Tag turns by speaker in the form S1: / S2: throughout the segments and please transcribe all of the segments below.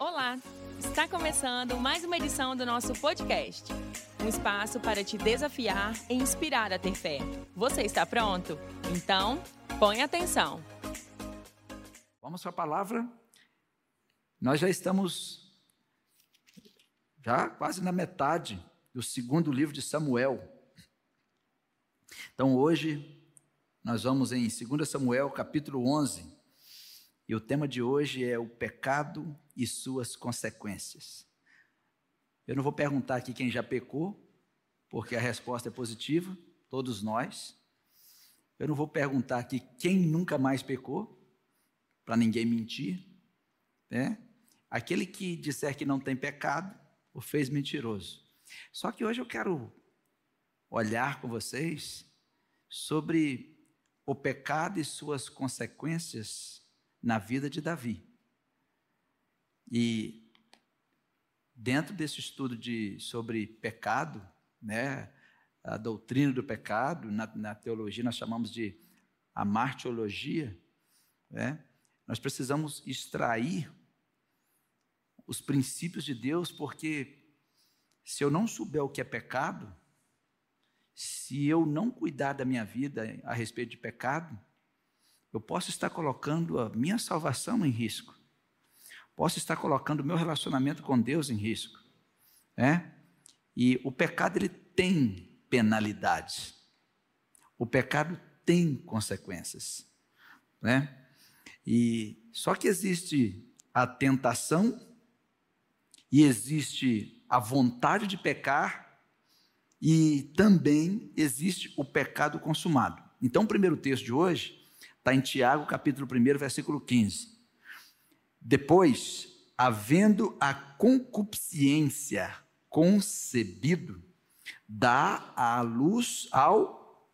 S1: Olá! Está começando mais uma edição do nosso podcast. Um espaço para te desafiar e inspirar a ter fé. Você está pronto? Então, põe atenção.
S2: Vamos para a palavra. Nós já estamos já quase na metade do segundo livro de Samuel. Então hoje nós vamos em 2 Samuel, capítulo 11. E o tema de hoje é o pecado e suas consequências. Eu não vou perguntar aqui quem já pecou, porque a resposta é positiva, todos nós. Eu não vou perguntar aqui quem nunca mais pecou, para ninguém mentir. Né? Aquele que disser que não tem pecado, o fez mentiroso. Só que hoje eu quero olhar com vocês sobre o pecado e suas consequências na vida de Davi. E dentro desse estudo de, sobre pecado, né, a doutrina do pecado, na, na teologia nós chamamos de a martiologia, né, nós precisamos extrair os princípios de Deus, porque se eu não souber o que é pecado, se eu não cuidar da minha vida a respeito de pecado, eu posso estar colocando a minha salvação em risco. Posso estar colocando o meu relacionamento com Deus em risco. Né? E o pecado ele tem penalidades. O pecado tem consequências. Né? E só que existe a tentação e existe a vontade de pecar e também existe o pecado consumado. Então, o primeiro texto de hoje Está em Tiago, capítulo 1, versículo 15. Depois, havendo a concupiscência concebido, dá a luz ao.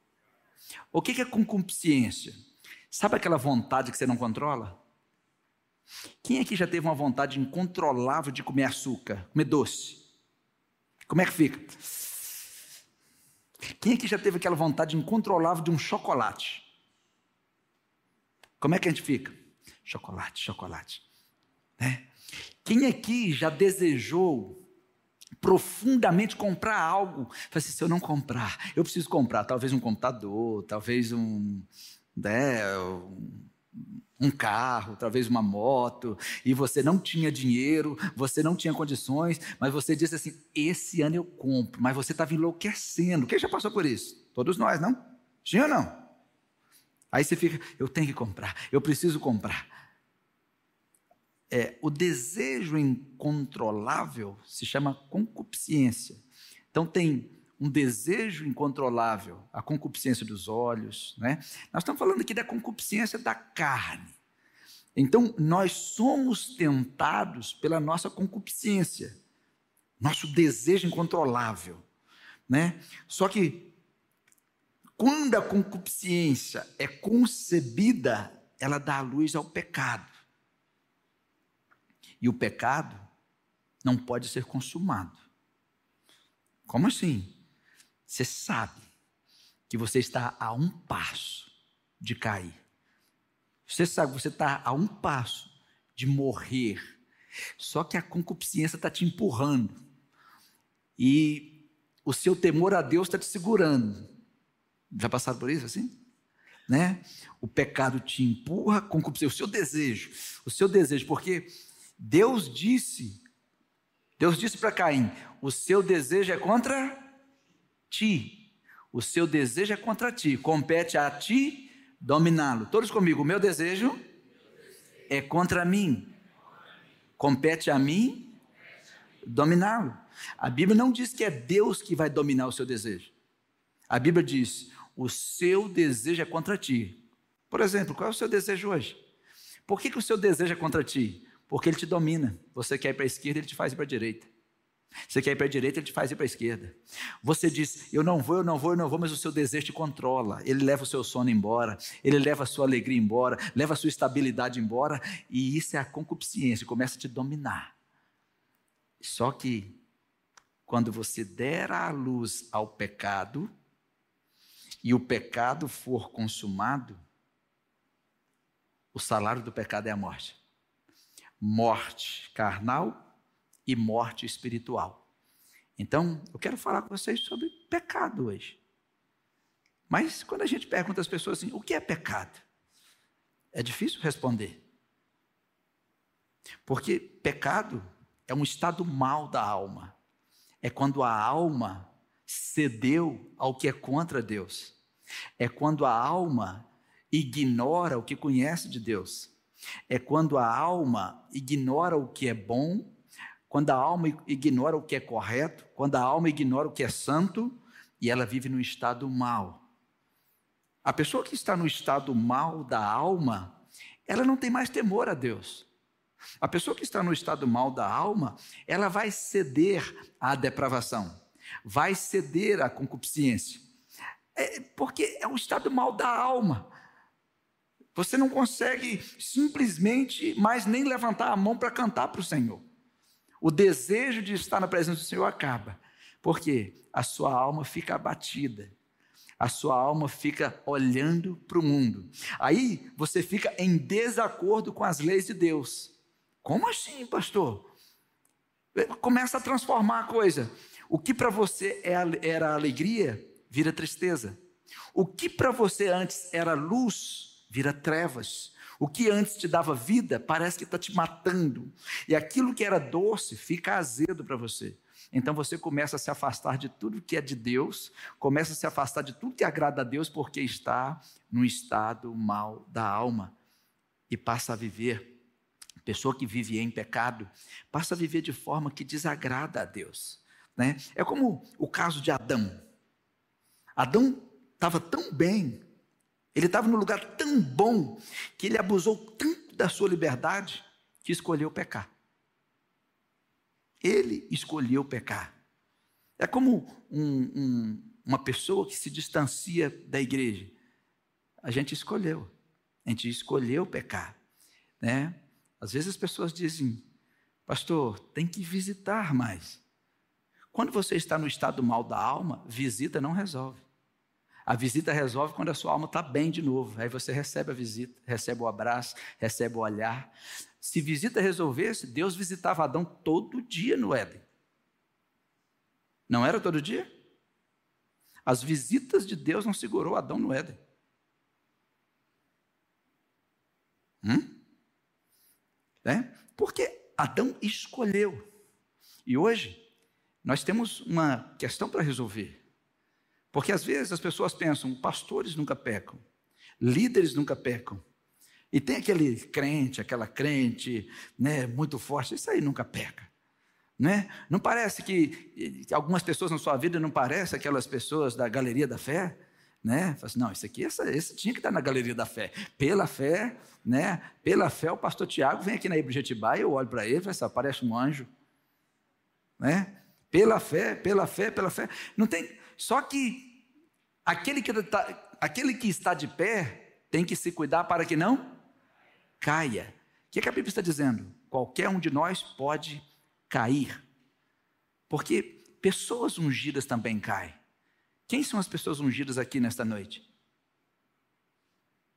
S2: O que é concupiscência? Sabe aquela vontade que você não controla? Quem aqui já teve uma vontade incontrolável de comer açúcar, comer doce? Como é que fica? Quem aqui já teve aquela vontade incontrolável de um chocolate? Como é que a gente fica? Chocolate, chocolate. Né? Quem aqui já desejou profundamente comprar algo? Fala assim, se eu não comprar, eu preciso comprar talvez um computador, talvez um, né, um carro, talvez uma moto, e você não tinha dinheiro, você não tinha condições, mas você disse assim: esse ano eu compro, mas você estava enlouquecendo. Quem já passou por isso? Todos nós, não? Sim ou não? Aí você fica, eu tenho que comprar, eu preciso comprar. É, o desejo incontrolável se chama concupiscência. Então tem um desejo incontrolável, a concupiscência dos olhos, né? Nós estamos falando aqui da concupiscência da carne. Então nós somos tentados pela nossa concupiscência, nosso desejo incontrolável, né? Só que quando a concupiscência é concebida, ela dá luz ao pecado. E o pecado não pode ser consumado. Como assim? Você sabe que você está a um passo de cair. Você sabe que você está a um passo de morrer. Só que a concupiscência está te empurrando. E o seu temor a Deus está te segurando. Já passaram por isso assim? Né? O pecado te empurra com o seu desejo, o seu desejo, porque Deus disse, Deus disse para Caim: o seu desejo é contra ti, o seu desejo é contra ti, compete a ti dominá-lo. Todos comigo, o meu desejo é contra mim, compete a mim dominá-lo. A Bíblia não diz que é Deus que vai dominar o seu desejo. A Bíblia diz: o seu desejo é contra ti. Por exemplo, qual é o seu desejo hoje? Por que, que o seu desejo é contra ti? Porque ele te domina. Você quer ir para a esquerda, ele te faz ir para a direita. Você quer ir para a direita, ele te faz ir para a esquerda. Você diz, eu não vou, eu não vou, eu não vou, mas o seu desejo te controla. Ele leva o seu sono embora, ele leva a sua alegria embora, leva a sua estabilidade embora, e isso é a concupiscência, começa a te dominar. Só que, quando você der a luz ao pecado, e o pecado for consumado, o salário do pecado é a morte. Morte carnal e morte espiritual. Então, eu quero falar com vocês sobre pecado hoje. Mas quando a gente pergunta às pessoas assim, o que é pecado? É difícil responder. Porque pecado é um estado mal da alma. É quando a alma cedeu ao que é contra Deus. É quando a alma ignora o que conhece de Deus. É quando a alma ignora o que é bom, quando a alma ignora o que é correto, quando a alma ignora o que é santo e ela vive no estado mal. A pessoa que está no estado mal da alma, ela não tem mais temor a Deus. A pessoa que está no estado mal da alma, ela vai ceder à depravação, vai ceder à concupiscência. É porque é um estado mal da alma. Você não consegue simplesmente mais nem levantar a mão para cantar para o Senhor. O desejo de estar na presença do Senhor acaba. Porque a sua alma fica abatida. A sua alma fica olhando para o mundo. Aí você fica em desacordo com as leis de Deus. Como assim, pastor? Começa a transformar a coisa. O que para você é era alegria, vira tristeza. O que para você antes era luz, vira trevas. O que antes te dava vida parece que está te matando. E aquilo que era doce fica azedo para você. Então você começa a se afastar de tudo que é de Deus, começa a se afastar de tudo que agrada a Deus, porque está no estado mal da alma. E passa a viver, pessoa que vive em pecado, passa a viver de forma que desagrada a Deus. Né? É como o caso de Adão. Adão estava tão bem, ele estava num lugar tão bom que ele abusou tanto da sua liberdade que escolheu pecar. Ele escolheu pecar. É como um, um, uma pessoa que se distancia da igreja. A gente escolheu. A gente escolheu pecar. Né? Às vezes as pessoas dizem, pastor, tem que visitar mais. Quando você está no estado mal da alma, visita não resolve. A visita resolve quando a sua alma está bem de novo. Aí você recebe a visita, recebe o abraço, recebe o olhar. Se visita resolvesse, Deus visitava Adão todo dia no Éden. Não era todo dia? As visitas de Deus não segurou Adão no Éden. Hum? É? Porque Adão escolheu. E hoje, nós temos uma questão para resolver. Porque às vezes as pessoas pensam, pastores nunca pecam, líderes nunca pecam. E tem aquele crente, aquela crente, né, muito forte, isso aí nunca peca. Né? Não parece que algumas pessoas na sua vida não parecem aquelas pessoas da galeria da fé? Né? Assim, não, esse aqui, essa, esse tinha que estar na galeria da fé. Pela fé, né? Pela fé, o pastor Tiago vem aqui na Ibjetibá e eu olho para ele e falo assim, parece um anjo. Né? Pela fé, pela fé, pela fé. Não tem. Só que Aquele que, está, aquele que está de pé tem que se cuidar para que não caia. O que, é que a Bíblia está dizendo? Qualquer um de nós pode cair. Porque pessoas ungidas também caem. Quem são as pessoas ungidas aqui nesta noite?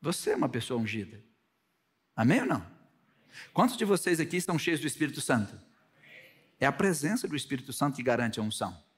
S2: Você é uma pessoa ungida. Amém ou não? Quantos de vocês aqui estão cheios do Espírito Santo? É a presença do Espírito Santo que garante a unção.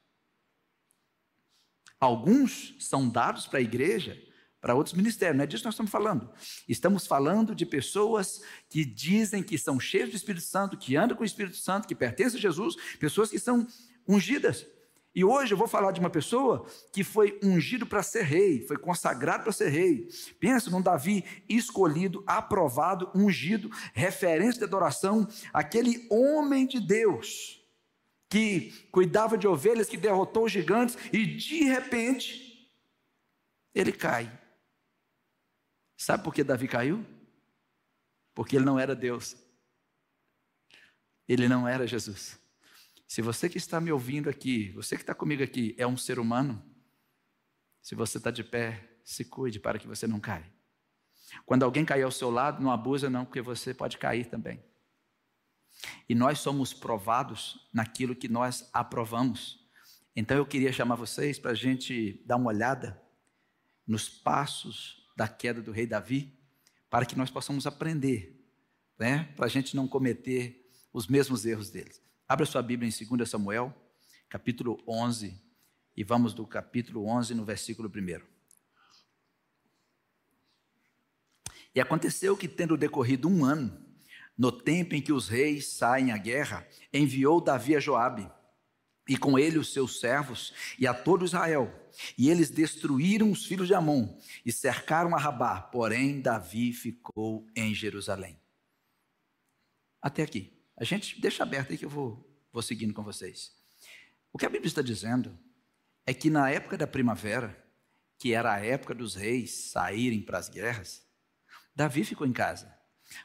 S2: Alguns são dados para a igreja, para outros ministérios, não é disso que nós estamos falando. Estamos falando de pessoas que dizem que são cheias do Espírito Santo, que andam com o Espírito Santo, que pertencem a Jesus, pessoas que são ungidas. E hoje eu vou falar de uma pessoa que foi ungido para ser rei, foi consagrado para ser rei. Pensa num Davi escolhido, aprovado, ungido, referência de adoração, aquele homem de Deus que cuidava de ovelhas, que derrotou os gigantes, e de repente, ele cai. Sabe por que Davi caiu? Porque ele não era Deus. Ele não era Jesus. Se você que está me ouvindo aqui, você que está comigo aqui, é um ser humano, se você está de pé, se cuide para que você não caia. Quando alguém cair ao seu lado, não abusa não, porque você pode cair também. E nós somos provados naquilo que nós aprovamos. Então eu queria chamar vocês para a gente dar uma olhada nos passos da queda do rei Davi, para que nós possamos aprender, né? Para a gente não cometer os mesmos erros deles. Abra sua Bíblia em 2 Samuel, capítulo 11, e vamos do capítulo 11 no versículo 1. E aconteceu que, tendo decorrido um ano, no tempo em que os reis saem à guerra, enviou Davi a Joabe, e com ele os seus servos e a todo Israel. E eles destruíram os filhos de Amon e cercaram a Rabá, porém Davi ficou em Jerusalém. Até aqui. A gente deixa aberto aí que eu vou, vou seguindo com vocês. O que a Bíblia está dizendo é que na época da primavera, que era a época dos reis saírem para as guerras, Davi ficou em casa.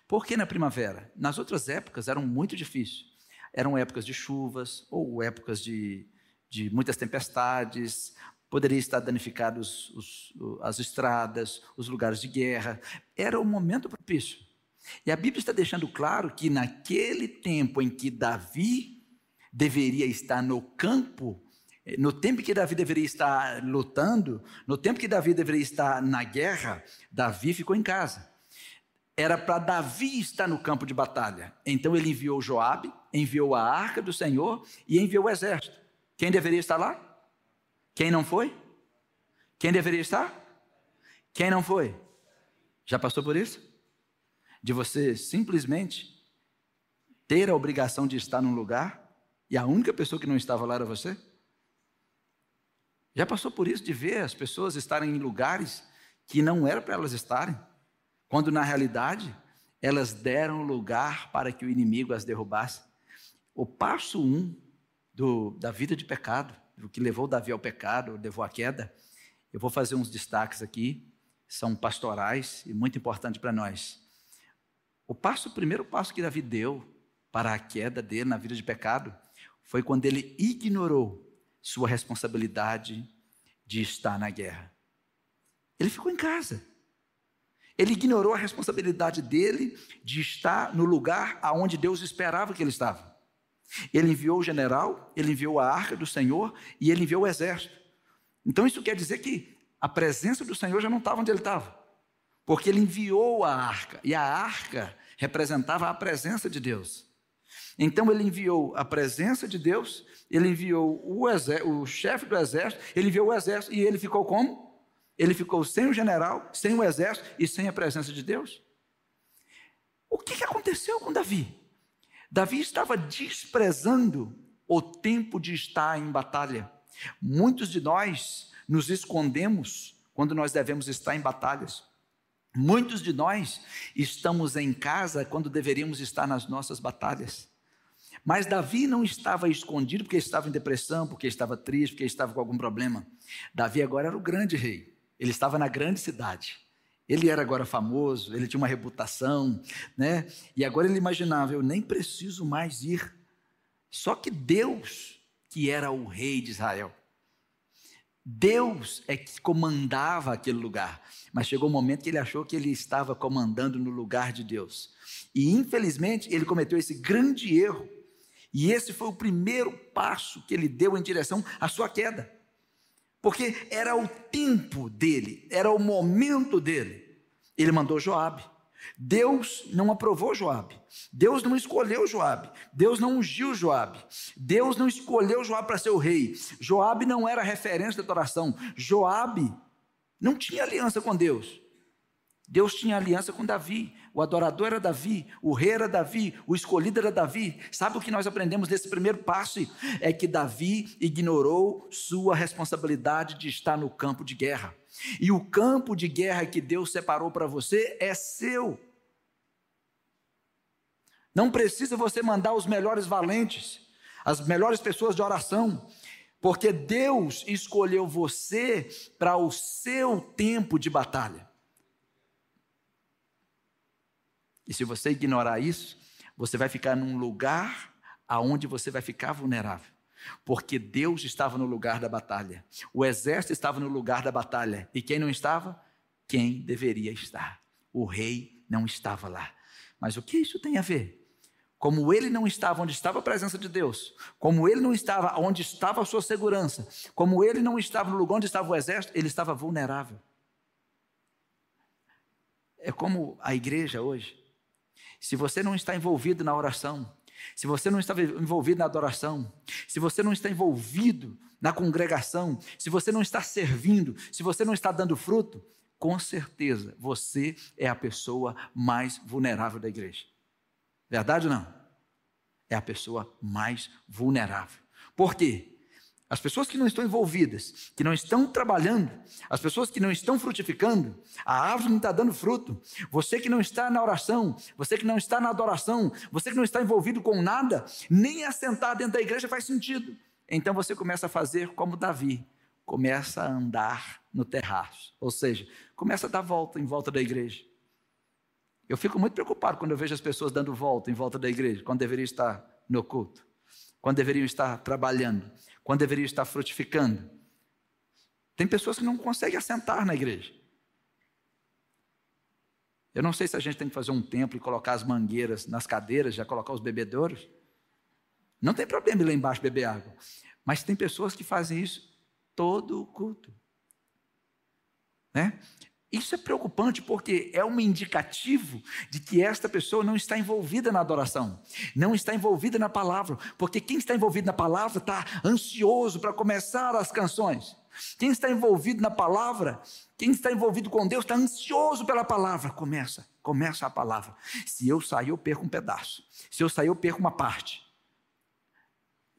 S2: Por que na primavera? Nas outras épocas eram muito difíceis. Eram épocas de chuvas ou épocas de, de muitas tempestades, poderia estar danificados os, as estradas, os lugares de guerra. Era o momento propício. E a Bíblia está deixando claro que naquele tempo em que Davi deveria estar no campo, no tempo que Davi deveria estar lutando, no tempo que Davi deveria estar na guerra, Davi ficou em casa era para Davi estar no campo de batalha. Então ele enviou Joabe, enviou a arca do Senhor e enviou o exército. Quem deveria estar lá? Quem não foi? Quem deveria estar? Quem não foi? Já passou por isso? De você simplesmente ter a obrigação de estar num lugar e a única pessoa que não estava lá era você? Já passou por isso de ver as pessoas estarem em lugares que não era para elas estarem? Quando na realidade elas deram lugar para que o inimigo as derrubasse. O passo um do, da vida de pecado, o que levou Davi ao pecado, levou à queda, eu vou fazer uns destaques aqui, são pastorais e muito importante para nós. O passo, o primeiro passo que Davi deu para a queda dele na vida de pecado foi quando ele ignorou sua responsabilidade de estar na guerra. Ele ficou em casa. Ele ignorou a responsabilidade dele de estar no lugar aonde Deus esperava que ele estava. Ele enviou o general, ele enviou a arca do Senhor e ele enviou o exército. Então isso quer dizer que a presença do Senhor já não estava onde ele estava, porque ele enviou a arca e a arca representava a presença de Deus. Então ele enviou a presença de Deus, ele enviou o, o chefe do exército, ele enviou o exército e ele ficou como? Ele ficou sem o general, sem o exército e sem a presença de Deus. O que aconteceu com Davi? Davi estava desprezando o tempo de estar em batalha. Muitos de nós nos escondemos quando nós devemos estar em batalhas. Muitos de nós estamos em casa quando deveríamos estar nas nossas batalhas. Mas Davi não estava escondido porque estava em depressão, porque estava triste, porque estava com algum problema. Davi agora era o grande rei. Ele estava na grande cidade. Ele era agora famoso, ele tinha uma reputação, né? E agora ele imaginava: eu nem preciso mais ir. Só que Deus, que era o rei de Israel, Deus é que comandava aquele lugar. Mas chegou um momento que ele achou que ele estava comandando no lugar de Deus. E infelizmente ele cometeu esse grande erro. E esse foi o primeiro passo que ele deu em direção à sua queda porque era o tempo dele, era o momento dele. Ele mandou Joabe. Deus não aprovou Joabe. Deus não escolheu Joabe. Deus não ungiu Joabe. Deus não escolheu Joabe para ser o rei. Joabe não era referência da adoração. Joabe não tinha aliança com Deus. Deus tinha aliança com Davi. O adorador era Davi, o rei era Davi, o escolhido era Davi. Sabe o que nós aprendemos nesse primeiro passo? É que Davi ignorou sua responsabilidade de estar no campo de guerra. E o campo de guerra que Deus separou para você é seu. Não precisa você mandar os melhores valentes, as melhores pessoas de oração, porque Deus escolheu você para o seu tempo de batalha. E se você ignorar isso, você vai ficar num lugar aonde você vai ficar vulnerável. Porque Deus estava no lugar da batalha. O exército estava no lugar da batalha. E quem não estava? Quem deveria estar. O rei não estava lá. Mas o que isso tem a ver? Como ele não estava onde estava a presença de Deus, como ele não estava onde estava a sua segurança, como ele não estava no lugar onde estava o exército, ele estava vulnerável. É como a igreja hoje. Se você não está envolvido na oração, se você não está envolvido na adoração, se você não está envolvido na congregação, se você não está servindo, se você não está dando fruto, com certeza você é a pessoa mais vulnerável da igreja. Verdade ou não? É a pessoa mais vulnerável. Por quê? As pessoas que não estão envolvidas, que não estão trabalhando, as pessoas que não estão frutificando, a árvore não está dando fruto. Você que não está na oração, você que não está na adoração, você que não está envolvido com nada, nem assentar dentro da igreja faz sentido. Então você começa a fazer como Davi, começa a andar no terraço, ou seja, começa a dar volta em volta da igreja. Eu fico muito preocupado quando eu vejo as pessoas dando volta em volta da igreja, quando deveriam estar no culto, quando deveriam estar trabalhando, quando deveriam estar frutificando. Tem pessoas que não conseguem assentar na igreja. Eu não sei se a gente tem que fazer um templo e colocar as mangueiras nas cadeiras, já colocar os bebedouros. Não tem problema ir lá embaixo beber água. Mas tem pessoas que fazem isso todo o culto. Né? Isso é preocupante porque é um indicativo de que esta pessoa não está envolvida na adoração, não está envolvida na palavra, porque quem está envolvido na palavra está ansioso para começar as canções. Quem está envolvido na palavra, quem está envolvido com Deus, está ansioso pela palavra. Começa, começa a palavra. Se eu sair, eu perco um pedaço. Se eu sair, eu perco uma parte.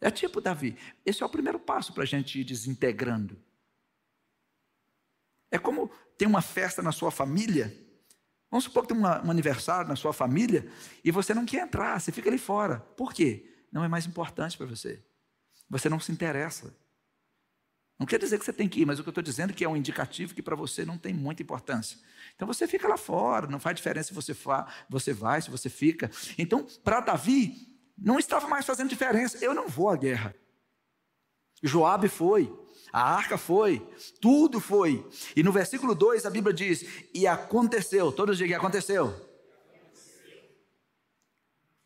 S2: É tipo Davi. Esse é o primeiro passo para a gente ir desintegrando. É como tem uma festa na sua família. Vamos supor que tem uma, um aniversário na sua família e você não quer entrar, você fica ali fora. Por quê? Não é mais importante para você. Você não se interessa. Não quer dizer que você tem que ir, mas o que eu estou dizendo é que é um indicativo que para você não tem muita importância. Então você fica lá fora, não faz diferença se você, fa, você vai, se você fica. Então, para Davi, não estava mais fazendo diferença. Eu não vou à guerra. Joabe foi, a arca foi, tudo foi. E no versículo 2 a Bíblia diz: E aconteceu, todos digam: aconteceu.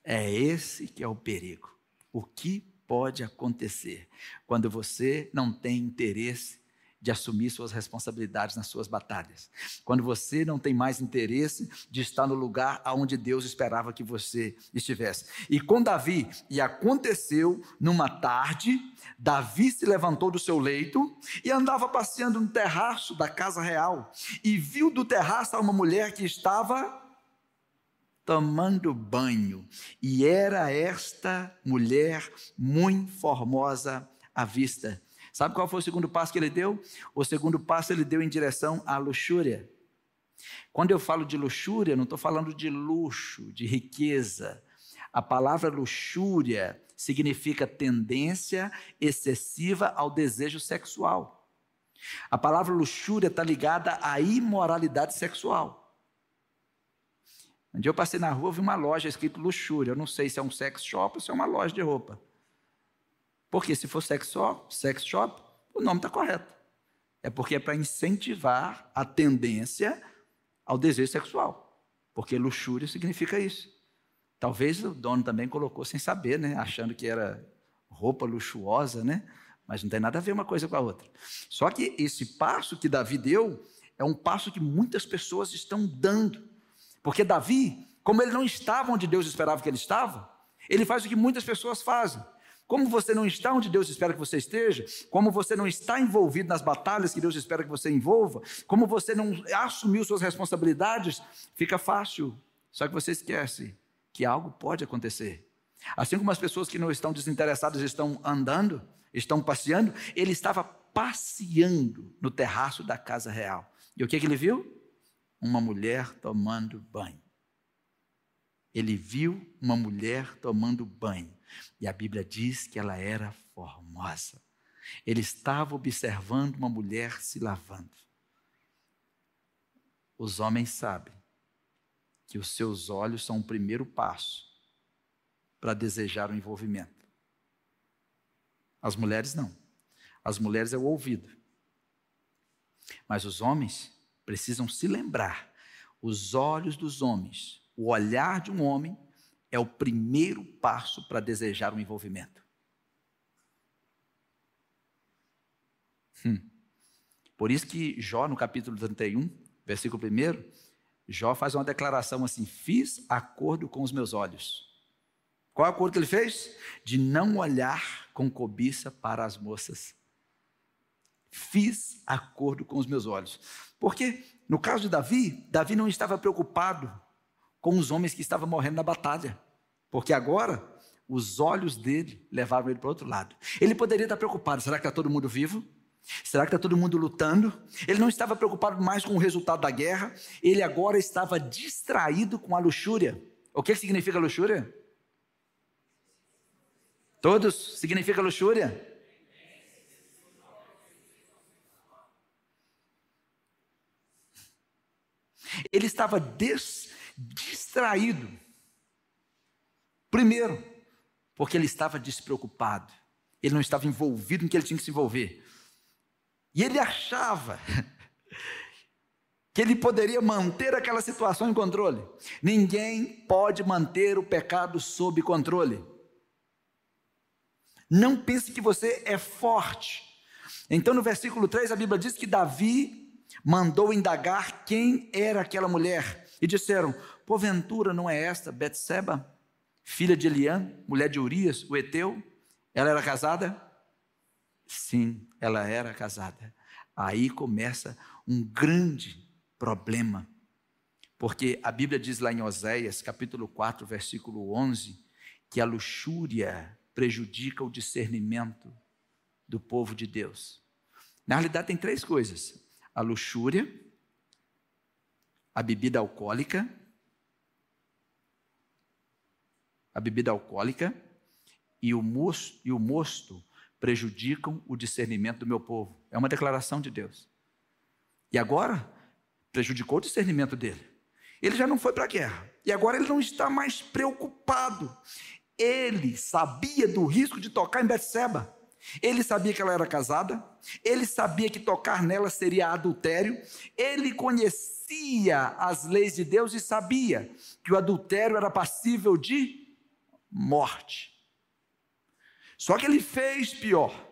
S2: É esse que é o perigo. O que pode acontecer quando você não tem interesse de assumir suas responsabilidades nas suas batalhas. Quando você não tem mais interesse de estar no lugar aonde Deus esperava que você estivesse. E com Davi, e aconteceu numa tarde, Davi se levantou do seu leito e andava passeando no terraço da casa real e viu do terraço uma mulher que estava tomando banho. E era esta mulher muito formosa à vista. Sabe qual foi o segundo passo que ele deu? O segundo passo ele deu em direção à luxúria. Quando eu falo de luxúria, não estou falando de luxo, de riqueza. A palavra luxúria significa tendência excessiva ao desejo sexual. A palavra luxúria está ligada à imoralidade sexual. Um dia eu passei na rua, vi uma loja escrito luxúria. Eu não sei se é um sex shop ou se é uma loja de roupa. Porque se for sex shop, sex shop o nome está correto. É porque é para incentivar a tendência ao desejo sexual. Porque luxúria significa isso. Talvez o dono também colocou sem saber, né? achando que era roupa luxuosa, né? mas não tem nada a ver uma coisa com a outra. Só que esse passo que Davi deu é um passo que muitas pessoas estão dando. Porque Davi, como ele não estava onde Deus esperava que ele estava, ele faz o que muitas pessoas fazem. Como você não está onde Deus espera que você esteja, como você não está envolvido nas batalhas que Deus espera que você envolva, como você não assumiu suas responsabilidades, fica fácil. Só que você esquece que algo pode acontecer. Assim como as pessoas que não estão desinteressadas estão andando, estão passeando, ele estava passeando no terraço da casa real. E o que, que ele viu? Uma mulher tomando banho. Ele viu uma mulher tomando banho. E a Bíblia diz que ela era formosa. Ele estava observando uma mulher se lavando. Os homens sabem que os seus olhos são o primeiro passo para desejar o envolvimento. As mulheres não. As mulheres é o ouvido. Mas os homens precisam se lembrar: os olhos dos homens, o olhar de um homem é o primeiro passo para desejar um envolvimento. Hum. Por isso que Jó, no capítulo 31, versículo 1, Jó faz uma declaração assim: fiz acordo com os meus olhos. Qual acordo que ele fez? De não olhar com cobiça para as moças. Fiz acordo com os meus olhos. Porque, no caso de Davi, Davi não estava preocupado com os homens que estavam morrendo na batalha. Porque agora, os olhos dele levaram ele para outro lado. Ele poderia estar preocupado: será que está todo mundo vivo? Será que está todo mundo lutando? Ele não estava preocupado mais com o resultado da guerra, ele agora estava distraído com a luxúria. O que significa luxúria? Todos significa luxúria? Ele estava des, distraído. Primeiro, porque ele estava despreocupado. Ele não estava envolvido no que ele tinha que se envolver. E ele achava que ele poderia manter aquela situação em controle. Ninguém pode manter o pecado sob controle. Não pense que você é forte. Então, no versículo 3, a Bíblia diz que Davi mandou indagar quem era aquela mulher. E disseram: Porventura não é esta Betseba, filha de Eliã, mulher de Urias, o Eteu? Ela era casada? Sim, ela era casada. Aí começa um grande problema. Porque a Bíblia diz lá em Oséias, capítulo 4, versículo 11, que a luxúria prejudica o discernimento do povo de Deus. Na realidade, tem três coisas: a luxúria, a bebida alcoólica, a bebida alcoólica e o mosto, e o mosto prejudicam o discernimento do meu povo. É uma declaração de Deus. E agora, prejudicou o discernimento dele. Ele já não foi para a guerra. E agora ele não está mais preocupado. Ele sabia do risco de tocar em Betseba. Ele sabia que ela era casada, ele sabia que tocar nela seria adultério, ele conhecia as leis de Deus e sabia que o adultério era passível de morte. Só que ele fez pior.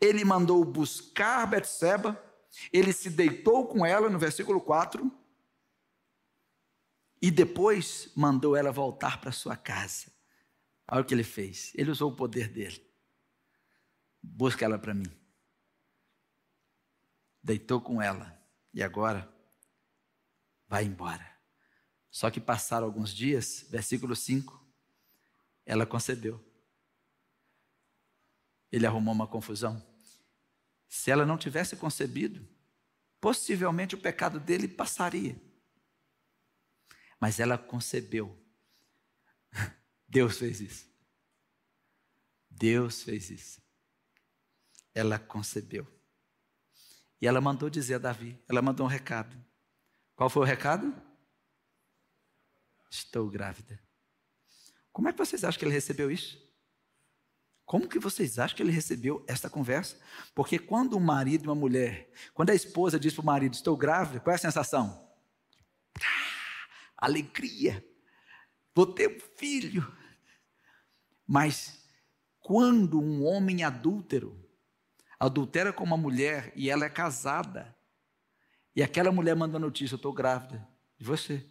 S2: Ele mandou buscar Betseba, ele se deitou com ela no versículo 4 e depois mandou ela voltar para sua casa. Olha o que ele fez. Ele usou o poder dele. Busca ela para mim. Deitou com ela e agora vai embora. Só que passaram alguns dias, versículo 5, ela concebeu ele arrumou uma confusão. Se ela não tivesse concebido, possivelmente o pecado dele passaria. Mas ela concebeu. Deus fez isso. Deus fez isso. Ela concebeu. E ela mandou dizer a Davi, ela mandou um recado. Qual foi o recado? Estou grávida. Como é que vocês acham que ele recebeu isso? Como que vocês acham que ele recebeu esta conversa? Porque quando um marido e uma mulher, quando a esposa diz para o marido, estou grávida, qual é a sensação? Ah, alegria, vou ter um filho. Mas quando um homem adúltero adultera com uma mulher e ela é casada, e aquela mulher manda uma notícia, eu estou grávida de você.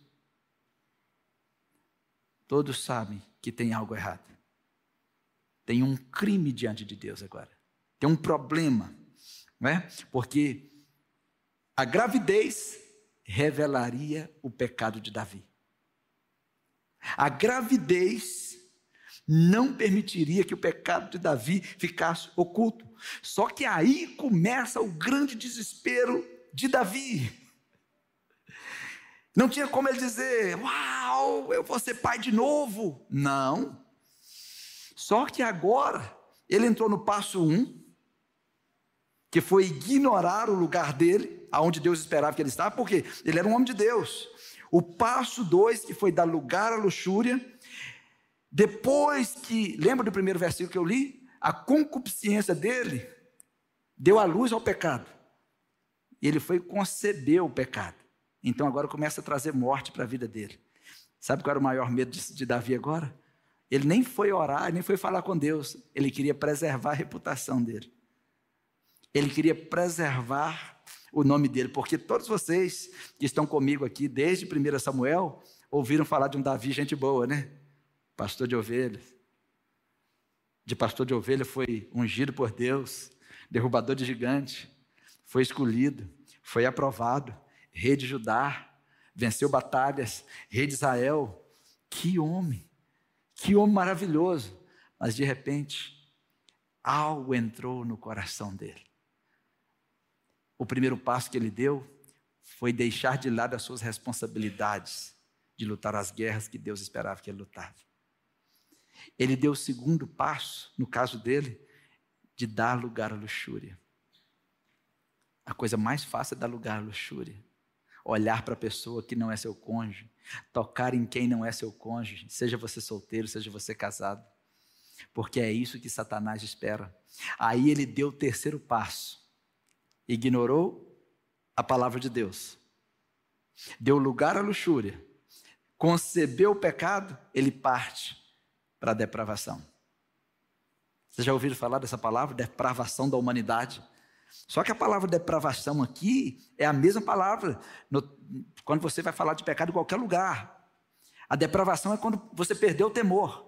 S2: Todos sabem que tem algo errado tem um crime diante de Deus agora. Tem um problema, não é? Porque a gravidez revelaria o pecado de Davi. A gravidez não permitiria que o pecado de Davi ficasse oculto. Só que aí começa o grande desespero de Davi. Não tinha como ele dizer: Uau, eu vou ser pai de novo. Não. Só que agora ele entrou no passo um, que foi ignorar o lugar dele, aonde Deus esperava que ele estava, porque ele era um homem de Deus. O passo dois, que foi dar lugar à luxúria, depois que, lembra do primeiro versículo que eu li? A concupiscência dele deu a luz ao pecado. E ele foi conceber o pecado. Então agora começa a trazer morte para a vida dele. Sabe qual era o maior medo de, de Davi agora? Ele nem foi orar, nem foi falar com Deus. Ele queria preservar a reputação dele. Ele queria preservar o nome dele, porque todos vocês que estão comigo aqui desde 1 Samuel ouviram falar de um Davi, gente boa, né? Pastor de ovelhas. De pastor de ovelha foi ungido por Deus, derrubador de gigante, foi escolhido, foi aprovado, rei de Judá, venceu batalhas, rei de Israel. Que homem, que homem maravilhoso. Mas de repente, algo entrou no coração dele. O primeiro passo que ele deu foi deixar de lado as suas responsabilidades de lutar as guerras que Deus esperava que ele lutasse. Ele deu o segundo passo, no caso dele, de dar lugar à luxúria. A coisa mais fácil é dar lugar à luxúria. Olhar para a pessoa que não é seu cônjuge, tocar em quem não é seu cônjuge, seja você solteiro, seja você casado. Porque é isso que Satanás espera. Aí ele deu o terceiro passo. Ignorou a palavra de Deus. Deu lugar à luxúria. Concebeu o pecado, ele parte para a depravação. Vocês já ouviram falar dessa palavra, depravação da humanidade? Só que a palavra depravação aqui é a mesma palavra no, quando você vai falar de pecado em qualquer lugar. A depravação é quando você perdeu o temor.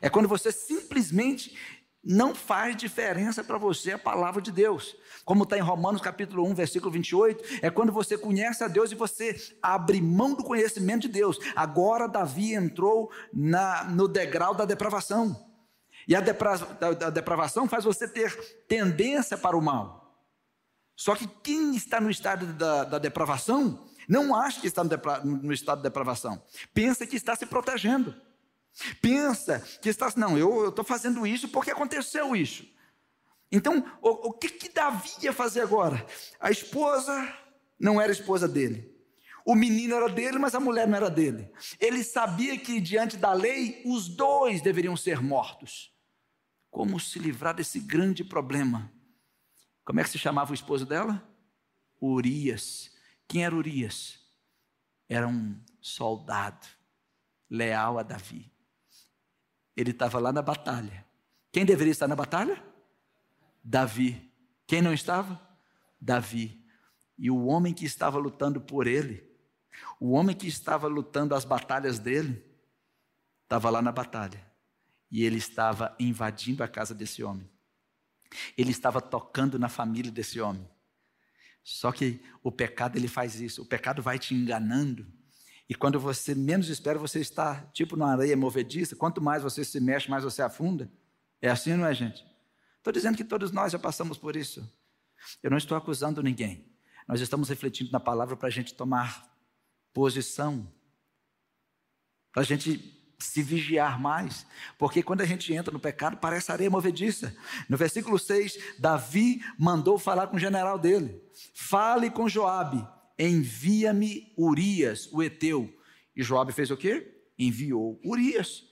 S2: É quando você simplesmente não faz diferença para você a palavra de Deus. Como está em Romanos capítulo 1, versículo 28, é quando você conhece a Deus e você abre mão do conhecimento de Deus. Agora Davi entrou na, no degrau da depravação. E a, depra, a depravação faz você ter tendência para o mal. Só que quem está no estado da, da depravação não acha que está no, depra, no estado de depravação. Pensa que está se protegendo. Pensa que está, não, eu estou fazendo isso porque aconteceu isso. Então, o, o que, que Davi ia fazer agora? A esposa não era esposa dele. O menino era dele, mas a mulher não era dele. Ele sabia que, diante da lei, os dois deveriam ser mortos. Como se livrar desse grande problema? Como é que se chamava o esposo dela? Urias. Quem era Urias? Era um soldado leal a Davi. Ele estava lá na batalha. Quem deveria estar na batalha? Davi. Quem não estava? Davi. E o homem que estava lutando por ele, o homem que estava lutando as batalhas dele, estava lá na batalha. E ele estava invadindo a casa desse homem. Ele estava tocando na família desse homem. Só que o pecado ele faz isso. O pecado vai te enganando e quando você menos espera, você está tipo numa areia movediça. Quanto mais você se mexe, mais você afunda. É assim, não é, gente? Estou dizendo que todos nós já passamos por isso. Eu não estou acusando ninguém. Nós estamos refletindo na palavra para a gente tomar posição, para a gente se vigiar mais, porque quando a gente entra no pecado, parece areia movediça. No versículo 6, Davi mandou falar com o general dele: fale com Joabe envia-me Urias, o Eteu. E Joabe fez o quê? Enviou Urias.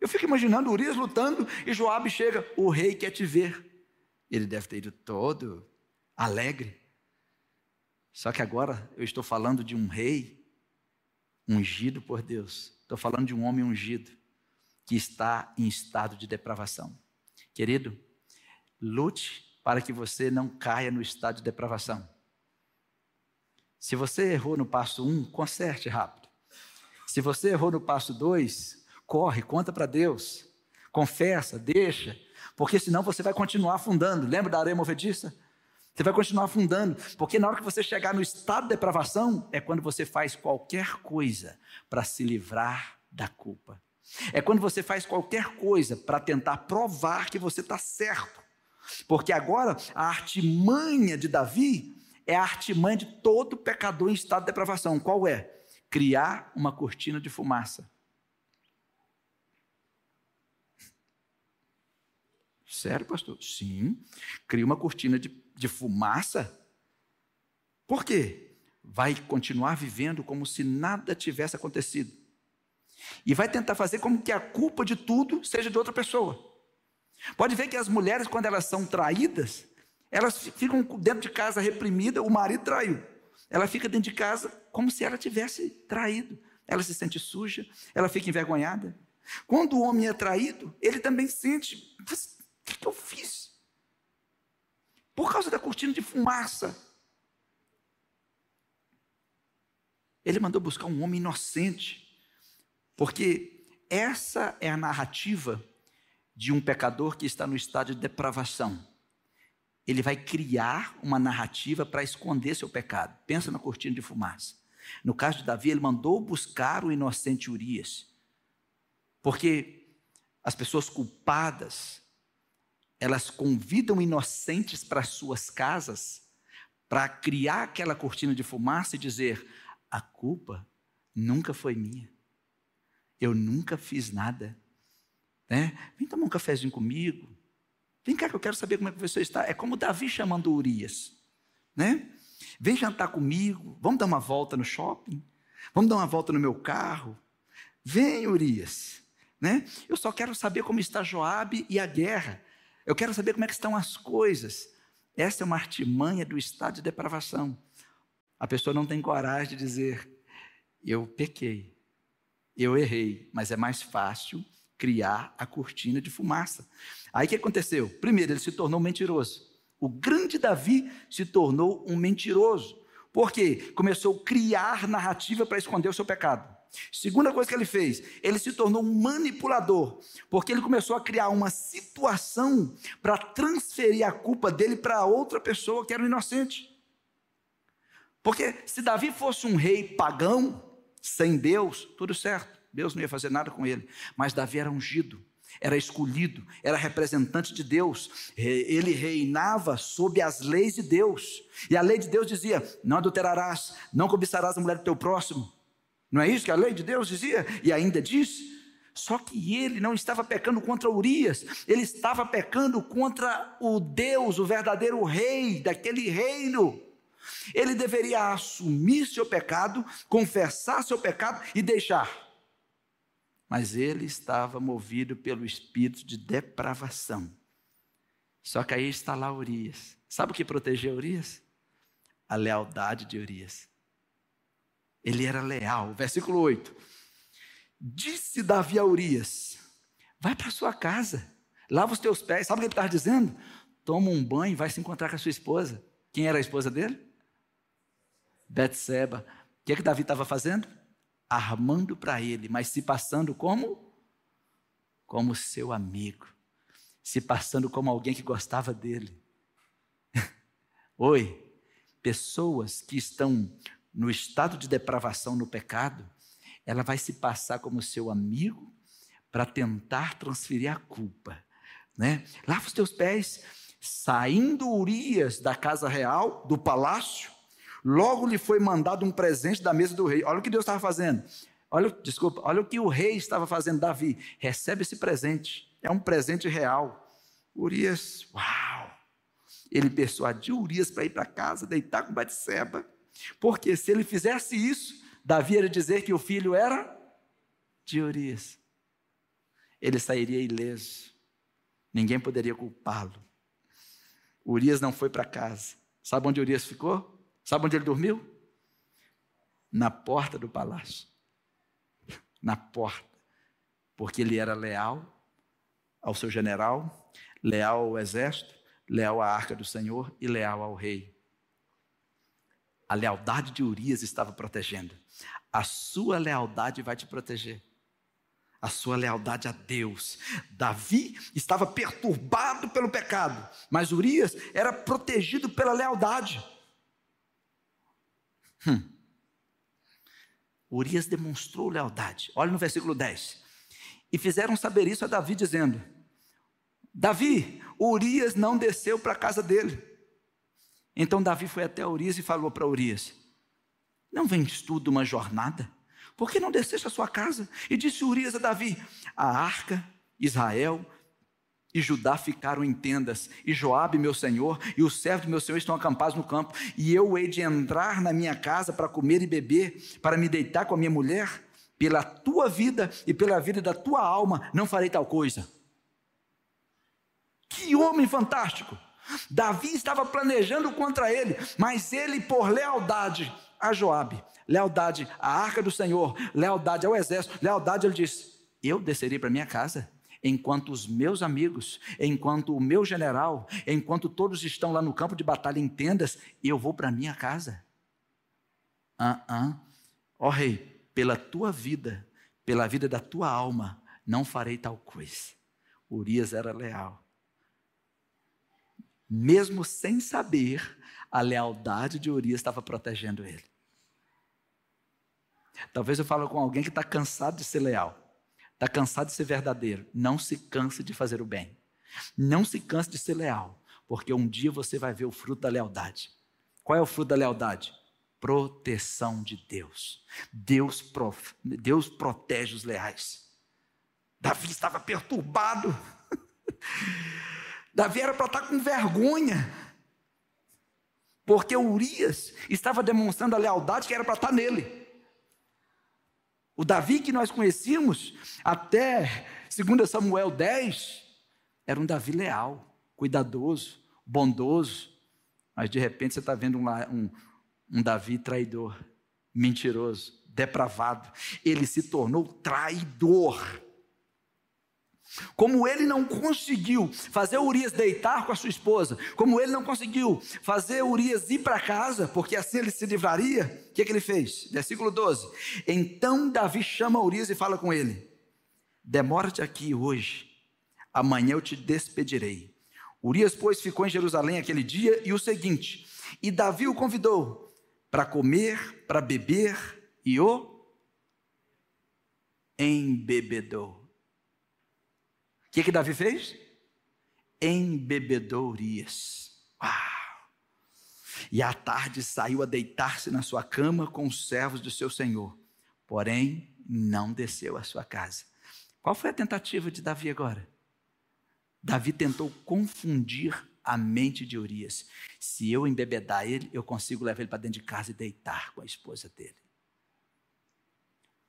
S2: Eu fico imaginando Urias lutando e Joabe chega, o rei quer te ver. Ele deve ter ido todo alegre. Só que agora eu estou falando de um rei ungido por Deus. Estou falando de um homem ungido que está em estado de depravação. Querido, lute para que você não caia no estado de depravação. Se você errou no passo 1, um, conserte rápido. Se você errou no passo 2, corre, conta para Deus. Confessa, deixa, porque senão você vai continuar afundando. Lembra da areia movediça? Você vai continuar afundando, porque na hora que você chegar no estado de depravação, é quando você faz qualquer coisa para se livrar da culpa. É quando você faz qualquer coisa para tentar provar que você está certo. Porque agora a artimanha de Davi é a artimanha de todo pecador em estado de depravação. Qual é? Criar uma cortina de fumaça. Sério, pastor? Sim. Cria uma cortina de, de fumaça. Por quê? Vai continuar vivendo como se nada tivesse acontecido. E vai tentar fazer como que a culpa de tudo seja de outra pessoa. Pode ver que as mulheres, quando elas são traídas, elas ficam dentro de casa reprimida, o marido traiu. Ela fica dentro de casa como se ela tivesse traído. Ela se sente suja, ela fica envergonhada. Quando o homem é traído, ele também sente: o que eu fiz? por causa da cortina de fumaça. Ele mandou buscar um homem inocente, porque essa é a narrativa de um pecador que está no estado de depravação. Ele vai criar uma narrativa para esconder seu pecado. Pensa na cortina de fumaça. No caso de Davi, ele mandou buscar o inocente Urias, porque as pessoas culpadas, elas convidam inocentes para suas casas para criar aquela cortina de fumaça e dizer: a culpa nunca foi minha, eu nunca fiz nada. Né? Vem tomar um cafezinho comigo. Vem cá que eu quero saber como é que você está. É como Davi chamando Urias. Né? Vem jantar comigo. Vamos dar uma volta no shopping. Vamos dar uma volta no meu carro. Vem, Urias. Né? Eu só quero saber como está Joabe e a guerra. Eu quero saber como é que estão as coisas. Essa é uma artimanha do estado de depravação. A pessoa não tem coragem de dizer: eu pequei, eu errei, mas é mais fácil criar a cortina de fumaça. Aí o que aconteceu? Primeiro, ele se tornou mentiroso. O grande Davi se tornou um mentiroso. Por quê? Começou a criar narrativa para esconder o seu pecado. Segunda coisa que ele fez, ele se tornou um manipulador, porque ele começou a criar uma situação para transferir a culpa dele para outra pessoa que era um inocente. Porque se Davi fosse um rei pagão, sem Deus, tudo certo. Deus não ia fazer nada com ele. Mas Davi era ungido, era escolhido, era representante de Deus. Ele reinava sob as leis de Deus. E a lei de Deus dizia: não adulterarás, não cobiçarás a mulher do teu próximo. Não é isso que a lei de Deus dizia? E ainda diz. Só que ele não estava pecando contra Urias, ele estava pecando contra o Deus, o verdadeiro rei daquele reino. Ele deveria assumir seu pecado, confessar seu pecado e deixar mas ele estava movido pelo espírito de depravação. Só que aí está lá Urias. Sabe o que protegeu Urias? A lealdade de Urias. Ele era leal. Versículo 8. Disse Davi a Urias: Vai para sua casa, lava os teus pés. Sabe o que ele estava dizendo? Toma um banho e vai se encontrar com a sua esposa. Quem era a esposa dele? Betseba. O que, é que Davi estava fazendo? Armando para ele, mas se passando como? Como seu amigo, se passando como alguém que gostava dele. Oi, pessoas que estão no estado de depravação no pecado, ela vai se passar como seu amigo para tentar transferir a culpa, né? Lava os teus pés, saindo Urias da casa real, do palácio, Logo lhe foi mandado um presente da mesa do rei. Olha o que Deus estava fazendo. Olha, desculpa, olha o que o rei estava fazendo, Davi. Recebe esse presente. É um presente real. Urias, uau! Ele persuadiu Urias para ir para casa, deitar com Batseba. Porque se ele fizesse isso, Davi ia dizer que o filho era de Urias. Ele sairia ileso. Ninguém poderia culpá-lo. Urias não foi para casa. Sabe onde Urias ficou? Sabe onde ele dormiu? Na porta do palácio. Na porta. Porque ele era leal ao seu general, leal ao exército, leal à arca do Senhor e leal ao rei. A lealdade de Urias estava protegendo. A sua lealdade vai te proteger. A sua lealdade a Deus. Davi estava perturbado pelo pecado, mas Urias era protegido pela lealdade. Hum. Urias demonstrou lealdade. Olha no versículo 10. E fizeram saber isso a Davi, dizendo: Davi, Urias não desceu para a casa dele. Então Davi foi até Urias e falou para Urias: Não vens tu de uma jornada? Por que não desceste a sua casa? E disse Urias a Davi: A arca, Israel, e Judá ficaram em tendas, e Joabe, meu senhor, e os servos do meu senhor estão acampados no campo, e eu hei de entrar na minha casa para comer e beber, para me deitar com a minha mulher, pela tua vida e pela vida da tua alma, não farei tal coisa. Que homem fantástico! Davi estava planejando contra ele, mas ele, por lealdade a Joabe, lealdade à arca do Senhor, lealdade ao exército, lealdade, ele disse: Eu descerei para minha casa enquanto os meus amigos, enquanto o meu general, enquanto todos estão lá no campo de batalha em tendas, eu vou para minha casa. Ah, ah. Ó rei, pela tua vida, pela vida da tua alma, não farei tal coisa. Urias era leal. Mesmo sem saber, a lealdade de Urias estava protegendo ele. Talvez eu fale com alguém que está cansado de ser leal. Está cansado de ser verdadeiro. Não se canse de fazer o bem. Não se canse de ser leal, porque um dia você vai ver o fruto da lealdade. Qual é o fruto da lealdade? Proteção de Deus. Deus, prof... Deus protege os leais. Davi estava perturbado. Davi era para estar com vergonha. Porque Urias estava demonstrando a lealdade que era para estar nele. O Davi que nós conhecíamos até 2 Samuel 10 era um Davi leal, cuidadoso, bondoso. Mas de repente você está vendo um, um, um Davi traidor, mentiroso, depravado. Ele se tornou traidor. Como ele não conseguiu fazer Urias deitar com a sua esposa, como ele não conseguiu fazer Urias ir para casa, porque assim ele se livraria, o que, que ele fez? Versículo 12: Então Davi chama Urias e fala com ele: Demora-te aqui hoje, amanhã eu te despedirei. Urias, pois, ficou em Jerusalém aquele dia e o seguinte, e Davi o convidou para comer, para beber, e o embebedou. Que, que Davi fez? Embebedou Urias. Uau! E à tarde saiu a deitar-se na sua cama com os servos do seu senhor. Porém, não desceu à sua casa. Qual foi a tentativa de Davi agora? Davi tentou confundir a mente de Urias. Se eu embebedar ele, eu consigo levar ele para dentro de casa e deitar com a esposa dele.